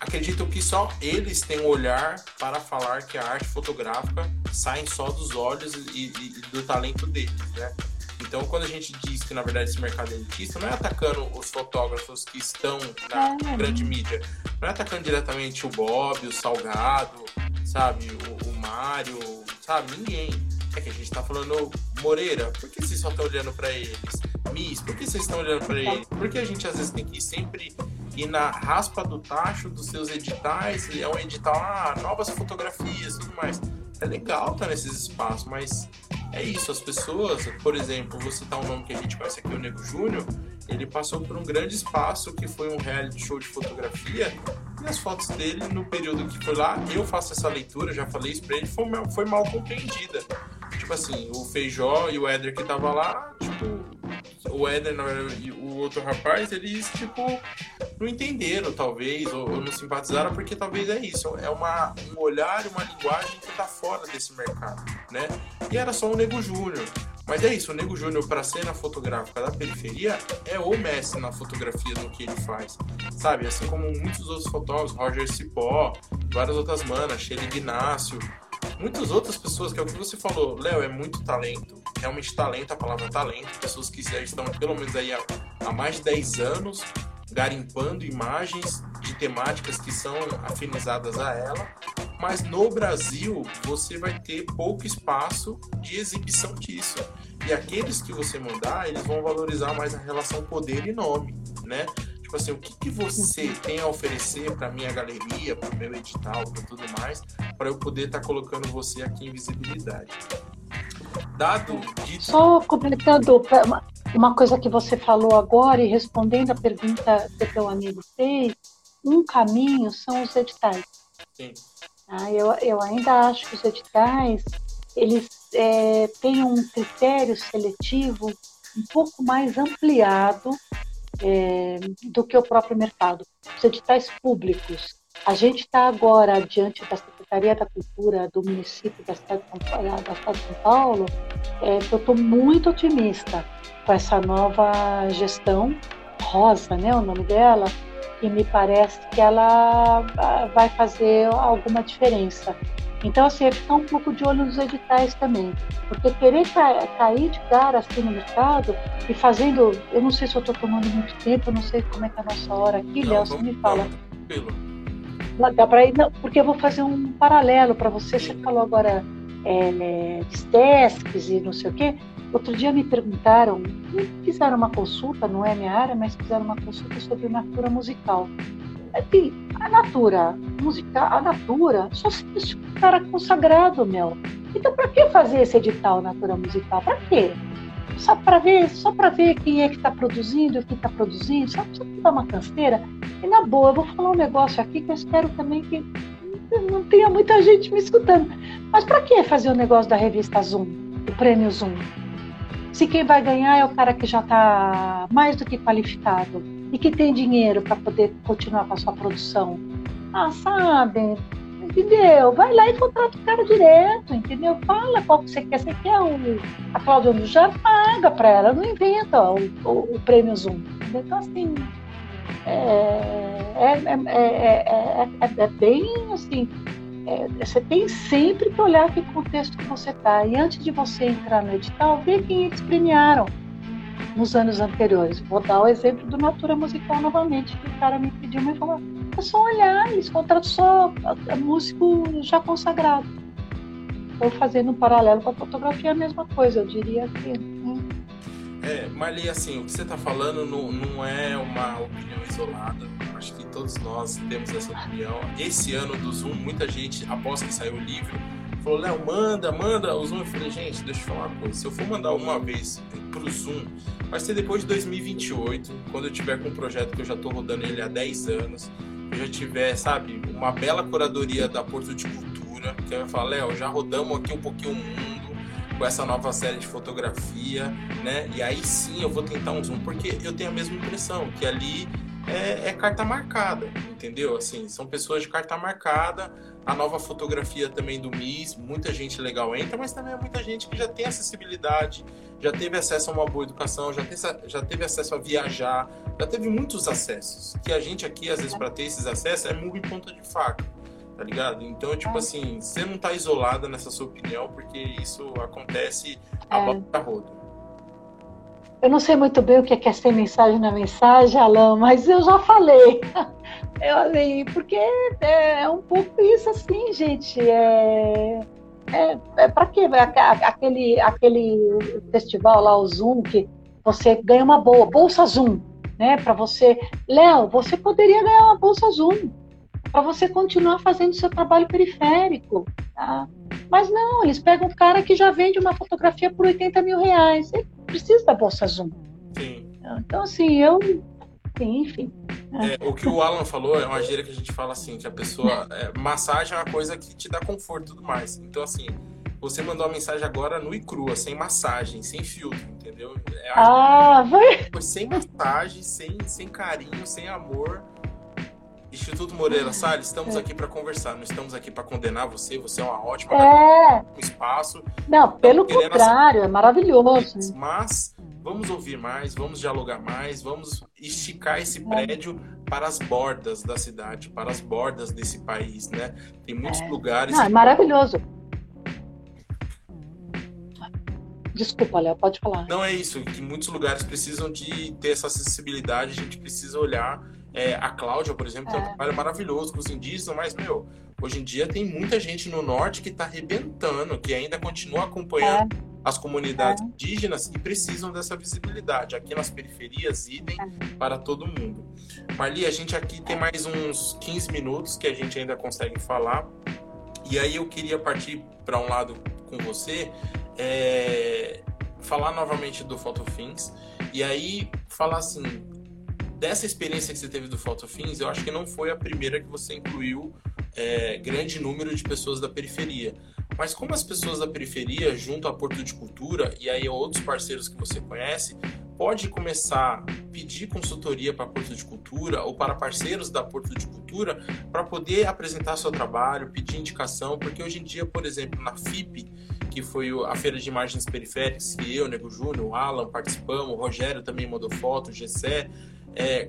acredito que só eles têm um olhar para falar que a arte fotográfica sai só dos olhos e, e, do talento deles, né? Então, quando a gente diz que, na verdade, esse mercado é elitista, não é atacando os fotógrafos que estão na é. grande mídia. Não é atacando diretamente o Bob, o Salgado, sabe? O, o Mário, sabe? Ninguém. É que a gente tá falando Moreira, por que vocês só estão olhando para eles? Miss, por que vocês estão olhando para eles? Porque a gente, às vezes, tem que ir sempre e na raspa do tacho dos seus editais, é um edital, ah, novas fotografias e tudo mais. É legal estar nesses espaços, mas é isso, as pessoas, por exemplo, vou citar um nome que a gente conhece aqui, o Nego Júnior, ele passou por um grande espaço que foi um reality show de fotografia e as fotos dele no período que foi lá, eu faço essa leitura, já falei isso pra ele, foi, foi mal compreendida. Tipo assim, o Feijó e o Éder que tava lá, tipo, o Éder e o outro rapaz, eles, tipo, não entenderam, talvez, ou, ou, não simpatizaram, porque talvez é isso, é uma, um olhar uma linguagem que tá fora desse mercado, né? E era só o Nego Júnior. Mas é isso, o Nego Júnior, para cena fotográfica da periferia, é o mestre na fotografia no que ele faz, sabe? Assim como muitos outros fotógrafos, Roger Cipó, várias outras manas, Shelly Ignacio, muitas outras pessoas, que é o que você falou, Léo, é muito talento, realmente talento, a palavra talento, pessoas que já estão pelo menos aí há, há mais de 10 anos garimpando imagens de temáticas que são afinizadas a ela, mas no Brasil você vai ter pouco espaço de exibição disso. E aqueles que você mandar, eles vão valorizar mais a relação poder e nome, né? Tipo assim, o que, que você tem a oferecer para minha galeria, para o meu edital, para tudo mais, para eu poder estar tá colocando você aqui em visibilidade. Dado dito... Só completando uma coisa que você falou agora e respondendo a pergunta que teu amigo fez, um caminho são os editais. Sim. Ah, eu, eu ainda acho que os editais eles é, têm um critério seletivo um pouco mais ampliado é, do que o próprio mercado. Os editais públicos. A gente está agora diante da Secretaria da Cultura do município da cidade de São Paulo, é, eu estou muito otimista com essa nova gestão, Rosa, né, o nome dela, e me parece que ela ah, vai fazer alguma diferença. Então, assim, é ficar um pouco de olho nos editais também. Porque querer cair de cara assim no mercado e fazendo. Eu não sei se eu estou tomando muito tempo, eu não sei como é que é a nossa hora aqui, Léo, você me fala. Não, dá para ir, não, porque eu vou fazer um paralelo para você. Você falou agora é, de testes e não sei o quê. Outro dia me perguntaram, fizeram uma consulta, não é minha área, mas fizeram uma consulta sobre natura musical. Assim, a natura musical, a natura, só se um cara consagrado, meu. Então, para que fazer esse edital natura musical? Para quê? Só para ver, só para ver quem é que está produzindo, o que está produzindo, só para dar uma canseira. E na boa, eu vou falar um negócio aqui que eu espero também que não tenha muita gente me escutando. Mas para que fazer o negócio da revista Zoom, o prêmio Zoom? Se quem vai ganhar é o cara que já está mais do que qualificado e que tem dinheiro para poder continuar com a sua produção. Ah, sabe? Entendeu? Vai lá e contrata o cara direto, entendeu? Fala qual que você quer. Você quer o, a Cláudia já paga para ela, não inventa o, o, o, prêmio Zoom. Entendeu? Então, assim, é, é, é, é, bem assim. você tem sempre que olhar que contexto que você está. E antes de você entrar no edital, ver quem eles premiaram nos anos anteriores. Vou dar o exemplo do Natura Musical novamente, que o cara me pediu uma informação. É só olhar, eles contratam só músico já consagrado. Estou fazendo um paralelo com a fotografia, a mesma coisa, eu diria que. Né? É, Marli, assim, o que você está falando não, não é uma opinião isolada. Acho que todos nós temos essa opinião. Esse ano do Zoom, muita gente, após que saiu o livro, falou, Léo, manda, manda o Zoom. Eu falei, gente, deixa eu falar uma coisa. Se eu for mandar uma vez pro Zoom, vai ser depois de 2028, quando eu tiver com um projeto que eu já estou rodando ele há 10 anos, eu já tiver, sabe, uma bela curadoria da Porto de Cultura, que vai falar, Léo, já rodamos aqui um pouquinho o mundo com essa nova série de fotografia, né? E aí sim eu vou tentar um zoom, porque eu tenho a mesma impressão, que ali é, é carta marcada, entendeu? Assim, são pessoas de carta marcada, a nova fotografia também do MIS, muita gente legal entra, mas também é muita gente que já tem acessibilidade, já teve acesso a uma boa educação, já, tem, já teve acesso a viajar, já teve muitos acessos. Que a gente aqui, às vezes, para ter esses acessos, é murro em ponta de faca, tá ligado? Então, tipo assim, você não tá isolada nessa sua opinião, porque isso acontece a é. volta roda. Eu não sei muito bem o que é, que é ser mensagem na mensagem, Alain, mas eu já falei. Eu, assim, porque é, é um pouco isso assim, gente. É, é, é para quê? Aquele, aquele festival lá, o Zoom, que você ganha uma boa, bolsa Zoom, né? Para você. Léo, você poderia ganhar uma bolsa Zoom para você continuar fazendo seu trabalho periférico. Tá? Mas não, eles pegam um cara que já vende uma fotografia por 80 mil reais. Ele precisa da bolsa Zoom. Sim. Então, assim, eu enfim. É, o que o Alan falou é uma gíria que a gente fala assim, que a pessoa. É, massagem é uma coisa que te dá conforto e tudo mais. Então, assim, você mandou uma mensagem agora no e crua, sem massagem, sem filtro, entendeu? É, ah, foi? Sem massagem, sem, sem carinho, sem amor. Instituto Moreira Salles, estamos é. aqui para conversar, não estamos aqui para condenar você, você é uma ótima é. um espaço. Não, pelo contrário, é maravilhoso. Mas vamos ouvir mais, vamos dialogar mais, vamos esticar esse prédio para as bordas da cidade, para as bordas desse país, né? Tem muitos é. lugares. Não, é maravilhoso. Desculpa, Léo, pode falar. Não é isso, que muitos lugares precisam de ter essa acessibilidade, a gente precisa olhar. É, a Cláudia, por exemplo, tem um é. trabalho maravilhoso com os indígenas, mas, meu, hoje em dia tem muita gente no norte que está arrebentando, que ainda continua acompanhando é as comunidades é. indígenas que precisam dessa visibilidade. Aqui nas periferias, idem para todo mundo. Marli, a gente aqui tem mais uns 15 minutos que a gente ainda consegue falar. E aí eu queria partir para um lado com você, é, falar novamente do Photofins e aí falar assim, dessa experiência que você teve do Photofins, eu acho que não foi a primeira que você incluiu é, grande número de pessoas da periferia. Mas como as pessoas da periferia, junto a Porto de Cultura e aí outros parceiros que você conhece, pode começar a pedir consultoria para Porto de Cultura ou para parceiros da Porto de Cultura para poder apresentar seu trabalho, pedir indicação, porque hoje em dia, por exemplo, na FIP, que foi a Feira de Imagens Periféricas, que eu, Nego Júnior, o Alan participamos, o Rogério também mandou foto, o Gessé, é,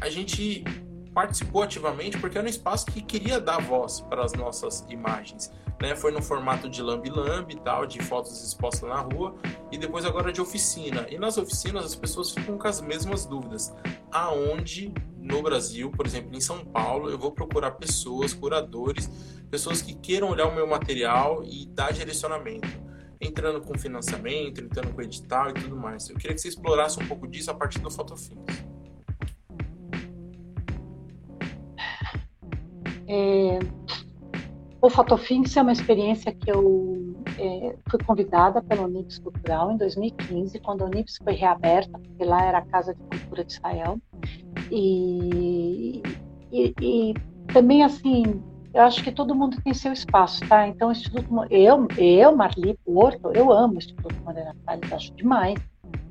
a gente participou ativamente porque era um espaço que queria dar voz para as nossas imagens. Né? Foi no formato de lambi-lambi tal, de fotos expostas na rua, e depois agora de oficina. E nas oficinas as pessoas ficam com as mesmas dúvidas. Aonde no Brasil, por exemplo, em São Paulo, eu vou procurar pessoas, curadores, pessoas que queiram olhar o meu material e dar direcionamento entrando com financiamento, entrando com edital e tudo mais. Eu queria que você explorasse um pouco disso a partir do Fotofins. É, o Fotofins é uma experiência que eu é, fui convidada pela Unibs Cultural em 2015, quando a Unibs foi reaberta, porque lá era a Casa de Cultura de Israel. E, e, e também, assim, eu acho que todo mundo tem seu espaço, tá? Então, o Instituto, eu, eu Marli Porto, eu amo o Instituto Moreira Salles, acho demais,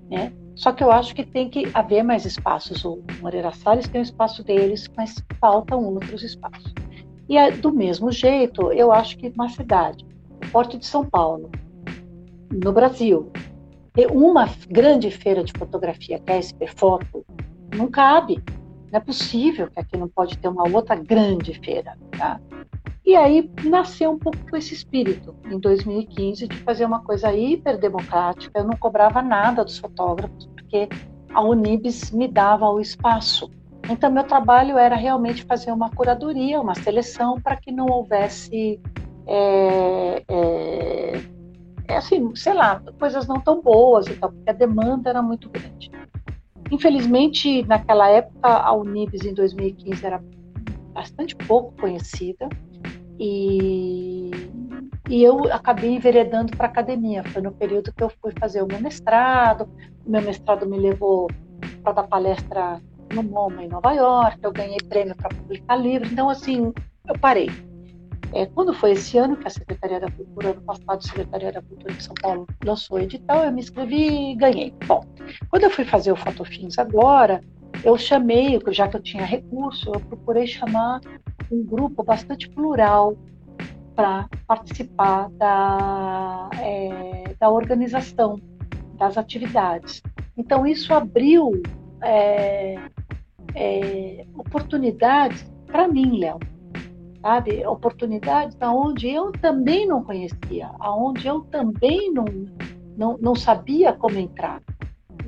né? Só que eu acho que tem que haver mais espaços. O Moreira Salles tem o espaço deles, mas faltam outros espaços. E é, do mesmo jeito, eu acho que uma cidade, o Porto de São Paulo, no Brasil, ter uma grande feira de fotografia, que é a SP Foto, não cabe. Não é possível que aqui não pode ter uma outra grande feira. Tá? E aí nasceu um pouco esse espírito, em 2015, de fazer uma coisa hiper democrática. Eu não cobrava nada dos fotógrafos, porque a Unibis me dava o espaço. Então, meu trabalho era realmente fazer uma curadoria, uma seleção, para que não houvesse, é, é, é, assim, sei lá, coisas não tão boas porque a demanda era muito grande. Infelizmente, naquela época, a Unibis, em 2015, era bastante pouco conhecida e, e eu acabei enveredando para academia. Foi no período que eu fui fazer o meu mestrado. O meu mestrado me levou para dar palestra no MoMA em Nova York, eu ganhei prêmio para publicar livros, então assim, eu parei. É, quando foi esse ano que a Secretaria da Cultura, ano passado, a Secretaria da Cultura de São Paulo lançou o edital, eu me inscrevi e ganhei. Bom, quando eu fui fazer o Fotofins agora, eu chamei, já que eu tinha recurso, eu procurei chamar um grupo bastante plural para participar da, é, da organização das atividades. Então, isso abriu é, é, oportunidades para mim, Léo, sabe? Oportunidades aonde eu também não conhecia, aonde eu também não, não, não sabia como entrar.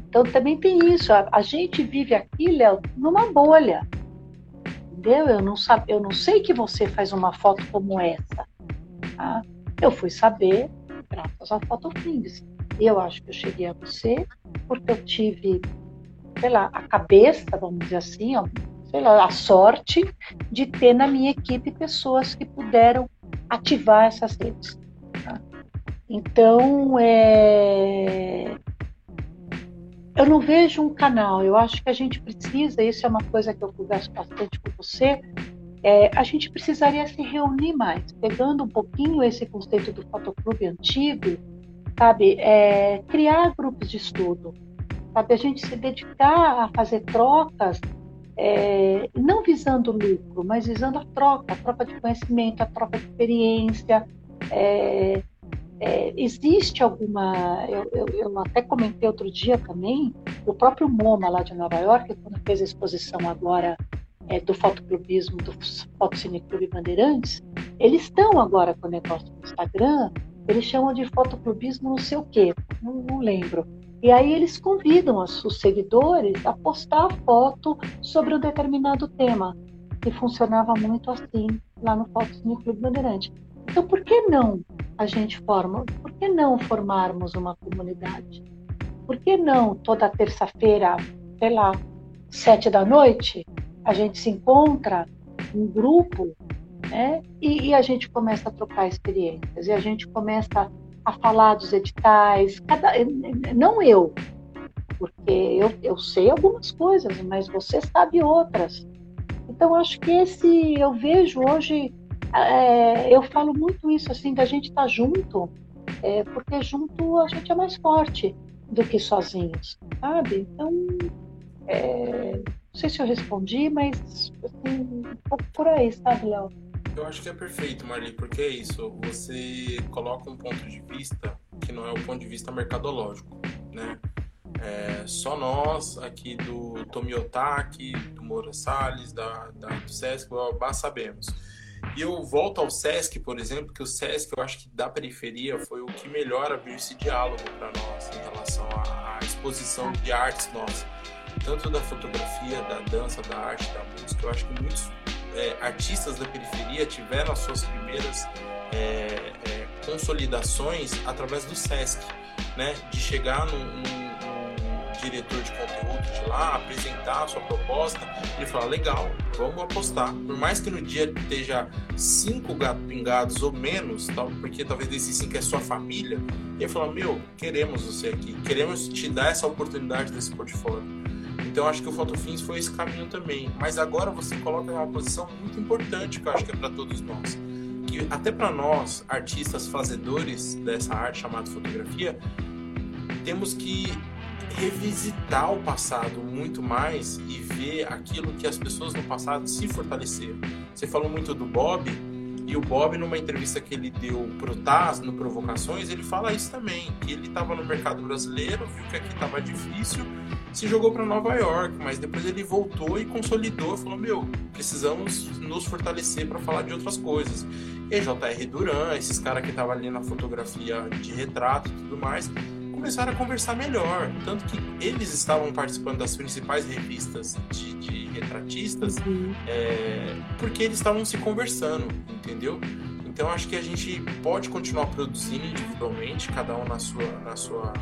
Então também tem isso. A, a gente vive aqui, Léo, numa bolha. Entendeu? Eu não, sabe, eu não sei que você faz uma foto como essa. Tá? Eu fui saber graças ao Photofings. E eu acho que eu cheguei a você porque eu tive sei lá, a cabeça, vamos dizer assim, ó, sei lá, a sorte de ter na minha equipe pessoas que puderam ativar essas redes. Tá? Então, é... eu não vejo um canal, eu acho que a gente precisa, isso é uma coisa que eu converso bastante com você, é, a gente precisaria se reunir mais, pegando um pouquinho esse conceito do fotoclube antigo, sabe, é, criar grupos de estudo, sabe? A gente se dedicar a fazer trocas, é, não visando lucro, mas visando a troca, a troca de conhecimento, a troca de experiência. É, é, existe alguma. Eu, eu, eu, até comentei outro dia também, o próprio MoMA lá de Nova York, quando fez a exposição agora é, do fotoclubismo, do Fotocine Clube Bandeirantes, eles estão agora com o negócio no Instagram, eles chamam de fotoclubismo não sei o quê, não, não lembro e aí eles convidam os, seguidores a postar foto sobre um determinado tema, que funcionava muito assim lá no Fotos no Clube Bandeirante. Então, por que não a gente forma? Por que não formarmos uma comunidade? Por que não toda terça-feira, sei lá, sete da noite, a gente se encontra um grupo, né? E, e, a gente começa a trocar experiências e a gente começa a falar dos editais. Cada, não eu, porque eu, eu sei algumas coisas, mas você sabe outras. Então acho que esse eu vejo hoje é, eu falo muito isso assim da gente estar tá junto, é, porque junto a gente é mais forte do que sozinhos, sabe? Então é, não sei se eu respondi, mas assim, um pouco por aí, sabe, Léo? Eu acho que é perfeito, Marli, porque é isso. Você coloca um ponto de vista que não é o ponto de vista mercadológico, né? É, só nós aqui do Tomiotaki, do Moura Salles, da, da, do Sesc, sabemos. E eu volto ao Sesc, por exemplo, que o Sesc, eu acho que da periferia foi o que melhor abriu esse diálogo para nós em relação à exposição de artes nossas tanto da fotografia, da dança, da arte, da música. Eu acho que muitos é, artistas da periferia tiveram as suas primeiras é, é, consolidações através do SESC, né? De chegar num, num, num, diretor de conteúdo de lá, apresentar a sua proposta e falar, legal, vamos apostar. Por mais que no dia esteja cinco gatos pingados ou menos, tal, porque talvez desses cinco é sua família, ele fala, meu, queremos você aqui, queremos te dar essa oportunidade desse portfólio. Então acho que o Fotofins foi esse caminho também. Mas agora você coloca uma posição muito importante que eu acho que é para todos nós. Que até para nós, artistas fazedores dessa arte chamada fotografia, temos que revisitar o passado muito mais e ver aquilo que as pessoas no passado se fortaleceram. Você falou muito do Bob, e o Bob, numa entrevista que ele deu pro Taz, no Provocações, ele fala isso também, que ele estava no mercado brasileiro, viu que aqui estava difícil, se jogou para Nova York, mas depois ele voltou e consolidou, falou, meu, precisamos nos fortalecer para falar de outras coisas. E J.R. Duran, esses caras que estavam ali na fotografia de retrato e tudo mais, começaram a conversar melhor. Tanto que eles estavam participando das principais revistas de, de retratistas, uhum. é, porque eles estavam se conversando, entendeu? Então acho que a gente pode continuar produzindo individualmente, cada um na sua, na sua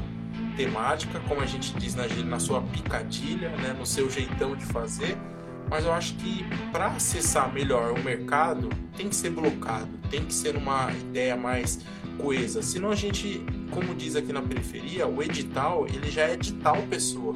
temática, como a gente diz na, na sua picadilha, né, no seu jeitão de fazer. Mas eu acho que para acessar melhor o mercado tem que ser blocado, tem que ser uma ideia mais coisa. Senão a gente, como diz aqui na periferia, o edital, ele já é de tal pessoa.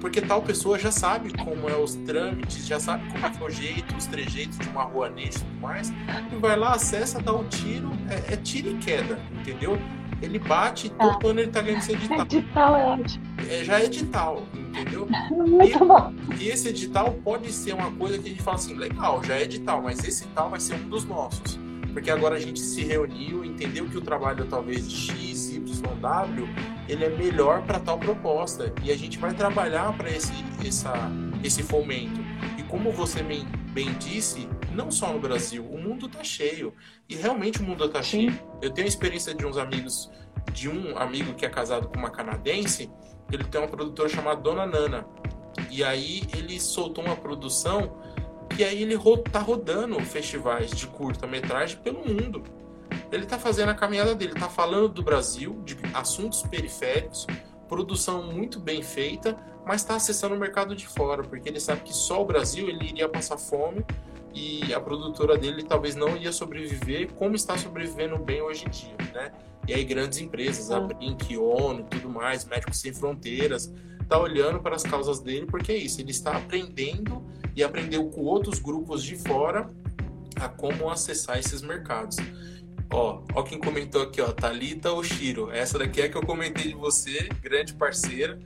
Porque tal pessoa já sabe como é os trâmites, já sabe como é, que é o jeito, os trejeitos de uma rua e tudo mais. E vai lá, acessa, dá o um tiro, é, é tiro e queda, entendeu? Ele bate e ah. ano ele tá ganhando esse edital. Edital é ótimo. É, já é edital, entendeu? Muito e, bom. E esse edital pode ser uma coisa que a gente fala assim, legal, já é edital, mas esse edital vai ser um dos nossos porque agora a gente se reuniu, entendeu que o trabalho talvez de X, Y, W, ele é melhor para tal proposta e a gente vai trabalhar para esse, essa, esse fomento. E como você bem, bem disse, não só no Brasil, o mundo está cheio e realmente o mundo está cheio. Eu tenho a experiência de uns amigos, de um amigo que é casado com uma canadense, ele tem uma produtora chamada Dona Nana. E aí ele soltou uma produção e aí ele tá rodando festivais de curta-metragem pelo mundo. Ele tá fazendo a caminhada dele, tá falando do Brasil, de assuntos periféricos, produção muito bem feita, mas está acessando o mercado de fora, porque ele sabe que só o Brasil ele iria passar fome e a produtora dele talvez não ia sobreviver como está sobrevivendo bem hoje em dia, né? E aí grandes empresas, a Brink, ONU, tudo mais, Médicos Sem Fronteiras, tá olhando para as causas dele, porque é isso, ele está aprendendo e aprendeu com outros grupos de fora a como acessar esses mercados. Ó, ó quem comentou aqui, ó, Talita Oshiro. Essa daqui é que eu comentei de você, grande parceira.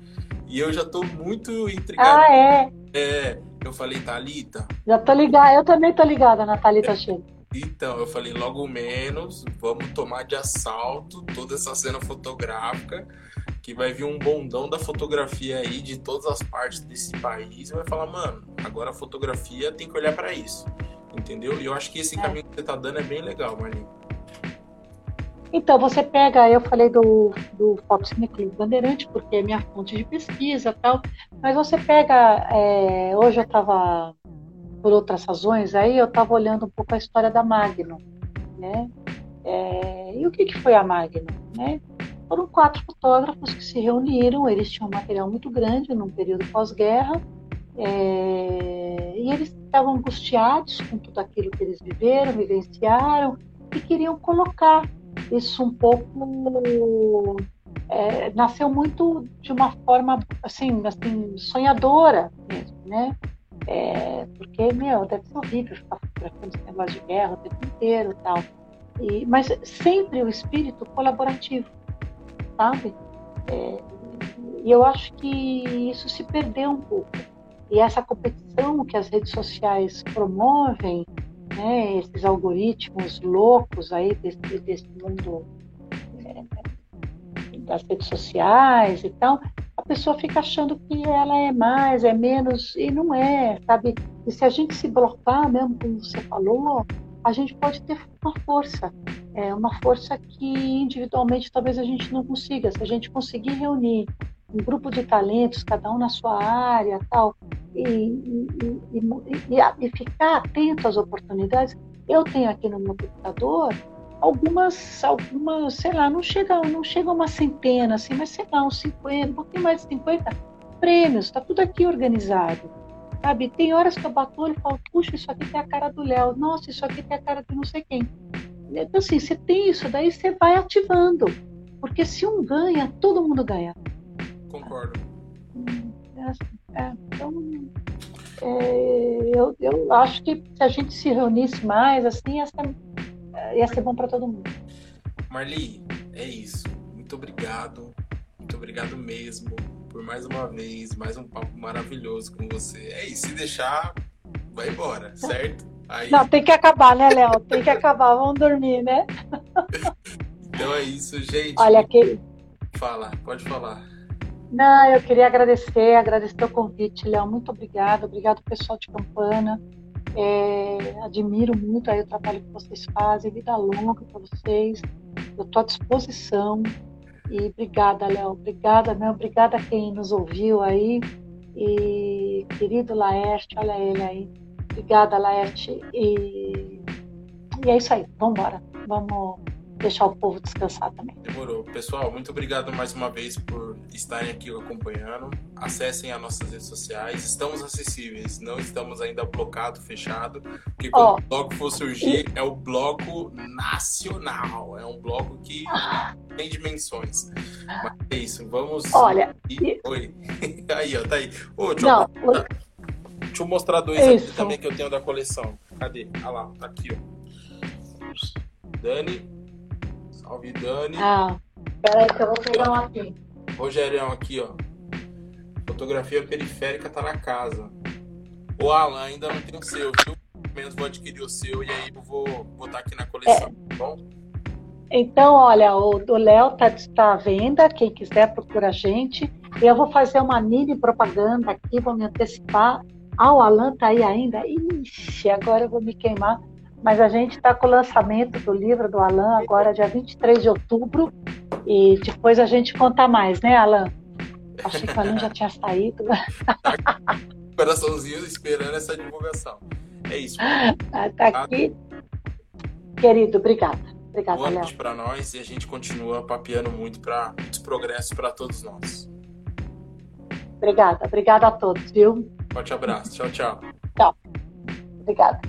E eu já tô muito intrigado. Ah, é? É, eu falei, Talita. Já tô ligada, eu também tô ligada na Talita Oshiro. Então, eu falei, logo menos, vamos tomar de assalto toda essa cena fotográfica que vai vir um bondão da fotografia aí de todas as partes desse país e vai falar, mano, agora a fotografia tem que olhar para isso, entendeu? E eu acho que esse é. caminho que você tá dando é bem legal, Marlinho. Então, você pega, eu falei do, do Fotocine Clube Bandeirante, porque é minha fonte de pesquisa e tal, mas você pega, é, hoje eu estava, por outras razões, aí eu estava olhando um pouco a história da Magno, né? É, e o que, que foi a Magno? Né? Foram quatro fotógrafos que se reuniram, eles tinham um material muito grande num período pós-guerra, é, e eles estavam angustiados com tudo aquilo que eles viveram, vivenciaram, e queriam colocar isso um pouco. É, nasceu muito de uma forma assim, assim sonhadora mesmo, né? É, porque, meu, deve ser horrível ficar fotografando esse negócio de guerra o tempo inteiro e tal. Mas sempre o espírito colaborativo, sabe? É, e eu acho que isso se perdeu um pouco. E essa competição que as redes sociais promovem, né, esses algoritmos loucos aí desse, desse mundo é, das redes sociais e tal, pessoa fica achando que ela é mais, é menos, e não é, sabe? E se a gente se bloquear mesmo, como você falou, a gente pode ter uma força, é uma força que individualmente talvez a gente não consiga. Se a gente conseguir reunir um grupo de talentos, cada um na sua área, tal, e, e, e, e, ficar atento às oportunidades. Eu tenho aqui no meu computador algumas, algumas, sei lá, não chega, não chega uma centena, assim, mas sei lá, uns 50, um pouquinho mais de 50 prêmios, está tudo aqui organizado. Sabe? Tem horas que eu bato o olho e falo, puxa, isso aqui tem a cara do Léo, nossa, isso aqui tem a cara de não sei quem. Então, assim, você tem isso, daí você vai ativando. Porque se um ganha, todo mundo ganha. Concordo. É, é, então, é, eu, eu acho que se a gente se reunisse mais, assim, ser, ia ser bom para todo mundo. Marli, é isso. Muito obrigado. Muito obrigado mesmo por mais uma vez, mais um papo maravilhoso com você. É isso, se deixar, vai embora, certo? Aí... Não, tem que acabar, né, Léo? Tem que acabar, vamos dormir, né? então é isso, gente. Olha, que... Fala, pode falar. Não, eu queria agradecer, agradecer o convite, Léo. Muito obrigado, obrigado pessoal de Campana. É, admiro muito aí o trabalho que vocês fazem, vida longa para vocês. Eu estou à disposição. E obrigada, Léo. Obrigada, meu. Obrigada a quem nos ouviu aí. E querido Laerte, olha ele aí. Obrigada, Laerte. E, e é isso aí. Vamos embora. Vamos deixar o povo descansar também. Demorou. Pessoal, muito obrigado mais uma vez por estarem aqui acompanhando. Acessem as nossas redes sociais. Estamos acessíveis, não estamos ainda blocado, fechado. Porque quando oh, o bloco for surgir, e... é o bloco nacional. É um bloco que tem dimensões. Mas é isso, vamos. Olha. E... Oi. aí, ó, tá aí. Ô, deixa, não, eu... deixa eu mostrar dois aqui também que eu tenho da coleção. Cadê? Olha lá, tá aqui, ó. Dani, Salve, Dani. Ah, peraí que eu vou pegar um aqui. Rogerião aqui, ó. Fotografia periférica tá na casa. O Alan ainda não tem o seu, viu? Menos vou adquirir o seu e aí eu vou botar aqui na coleção, é. tá bom? Então, olha, o do Léo tá, tá à venda, quem quiser procura a gente. Eu vou fazer uma mini propaganda aqui, vou me antecipar. Ah, o Alan tá aí ainda? Ixi, agora eu vou me queimar. Mas a gente está com o lançamento do livro do Alan agora, dia 23 de outubro. E depois a gente conta mais, né, Alan? Achei que o Alan já tinha saído. Coraçãozinho esperando essa divulgação. É isso. Ah, tá aqui. Querido, obrigada. Obrigada, Boa noite para nós e a gente continua papeando muito para os progressos para todos nós. Obrigada, obrigada a todos, viu? Forte abraço. Tchau, tchau. Tchau. Obrigada.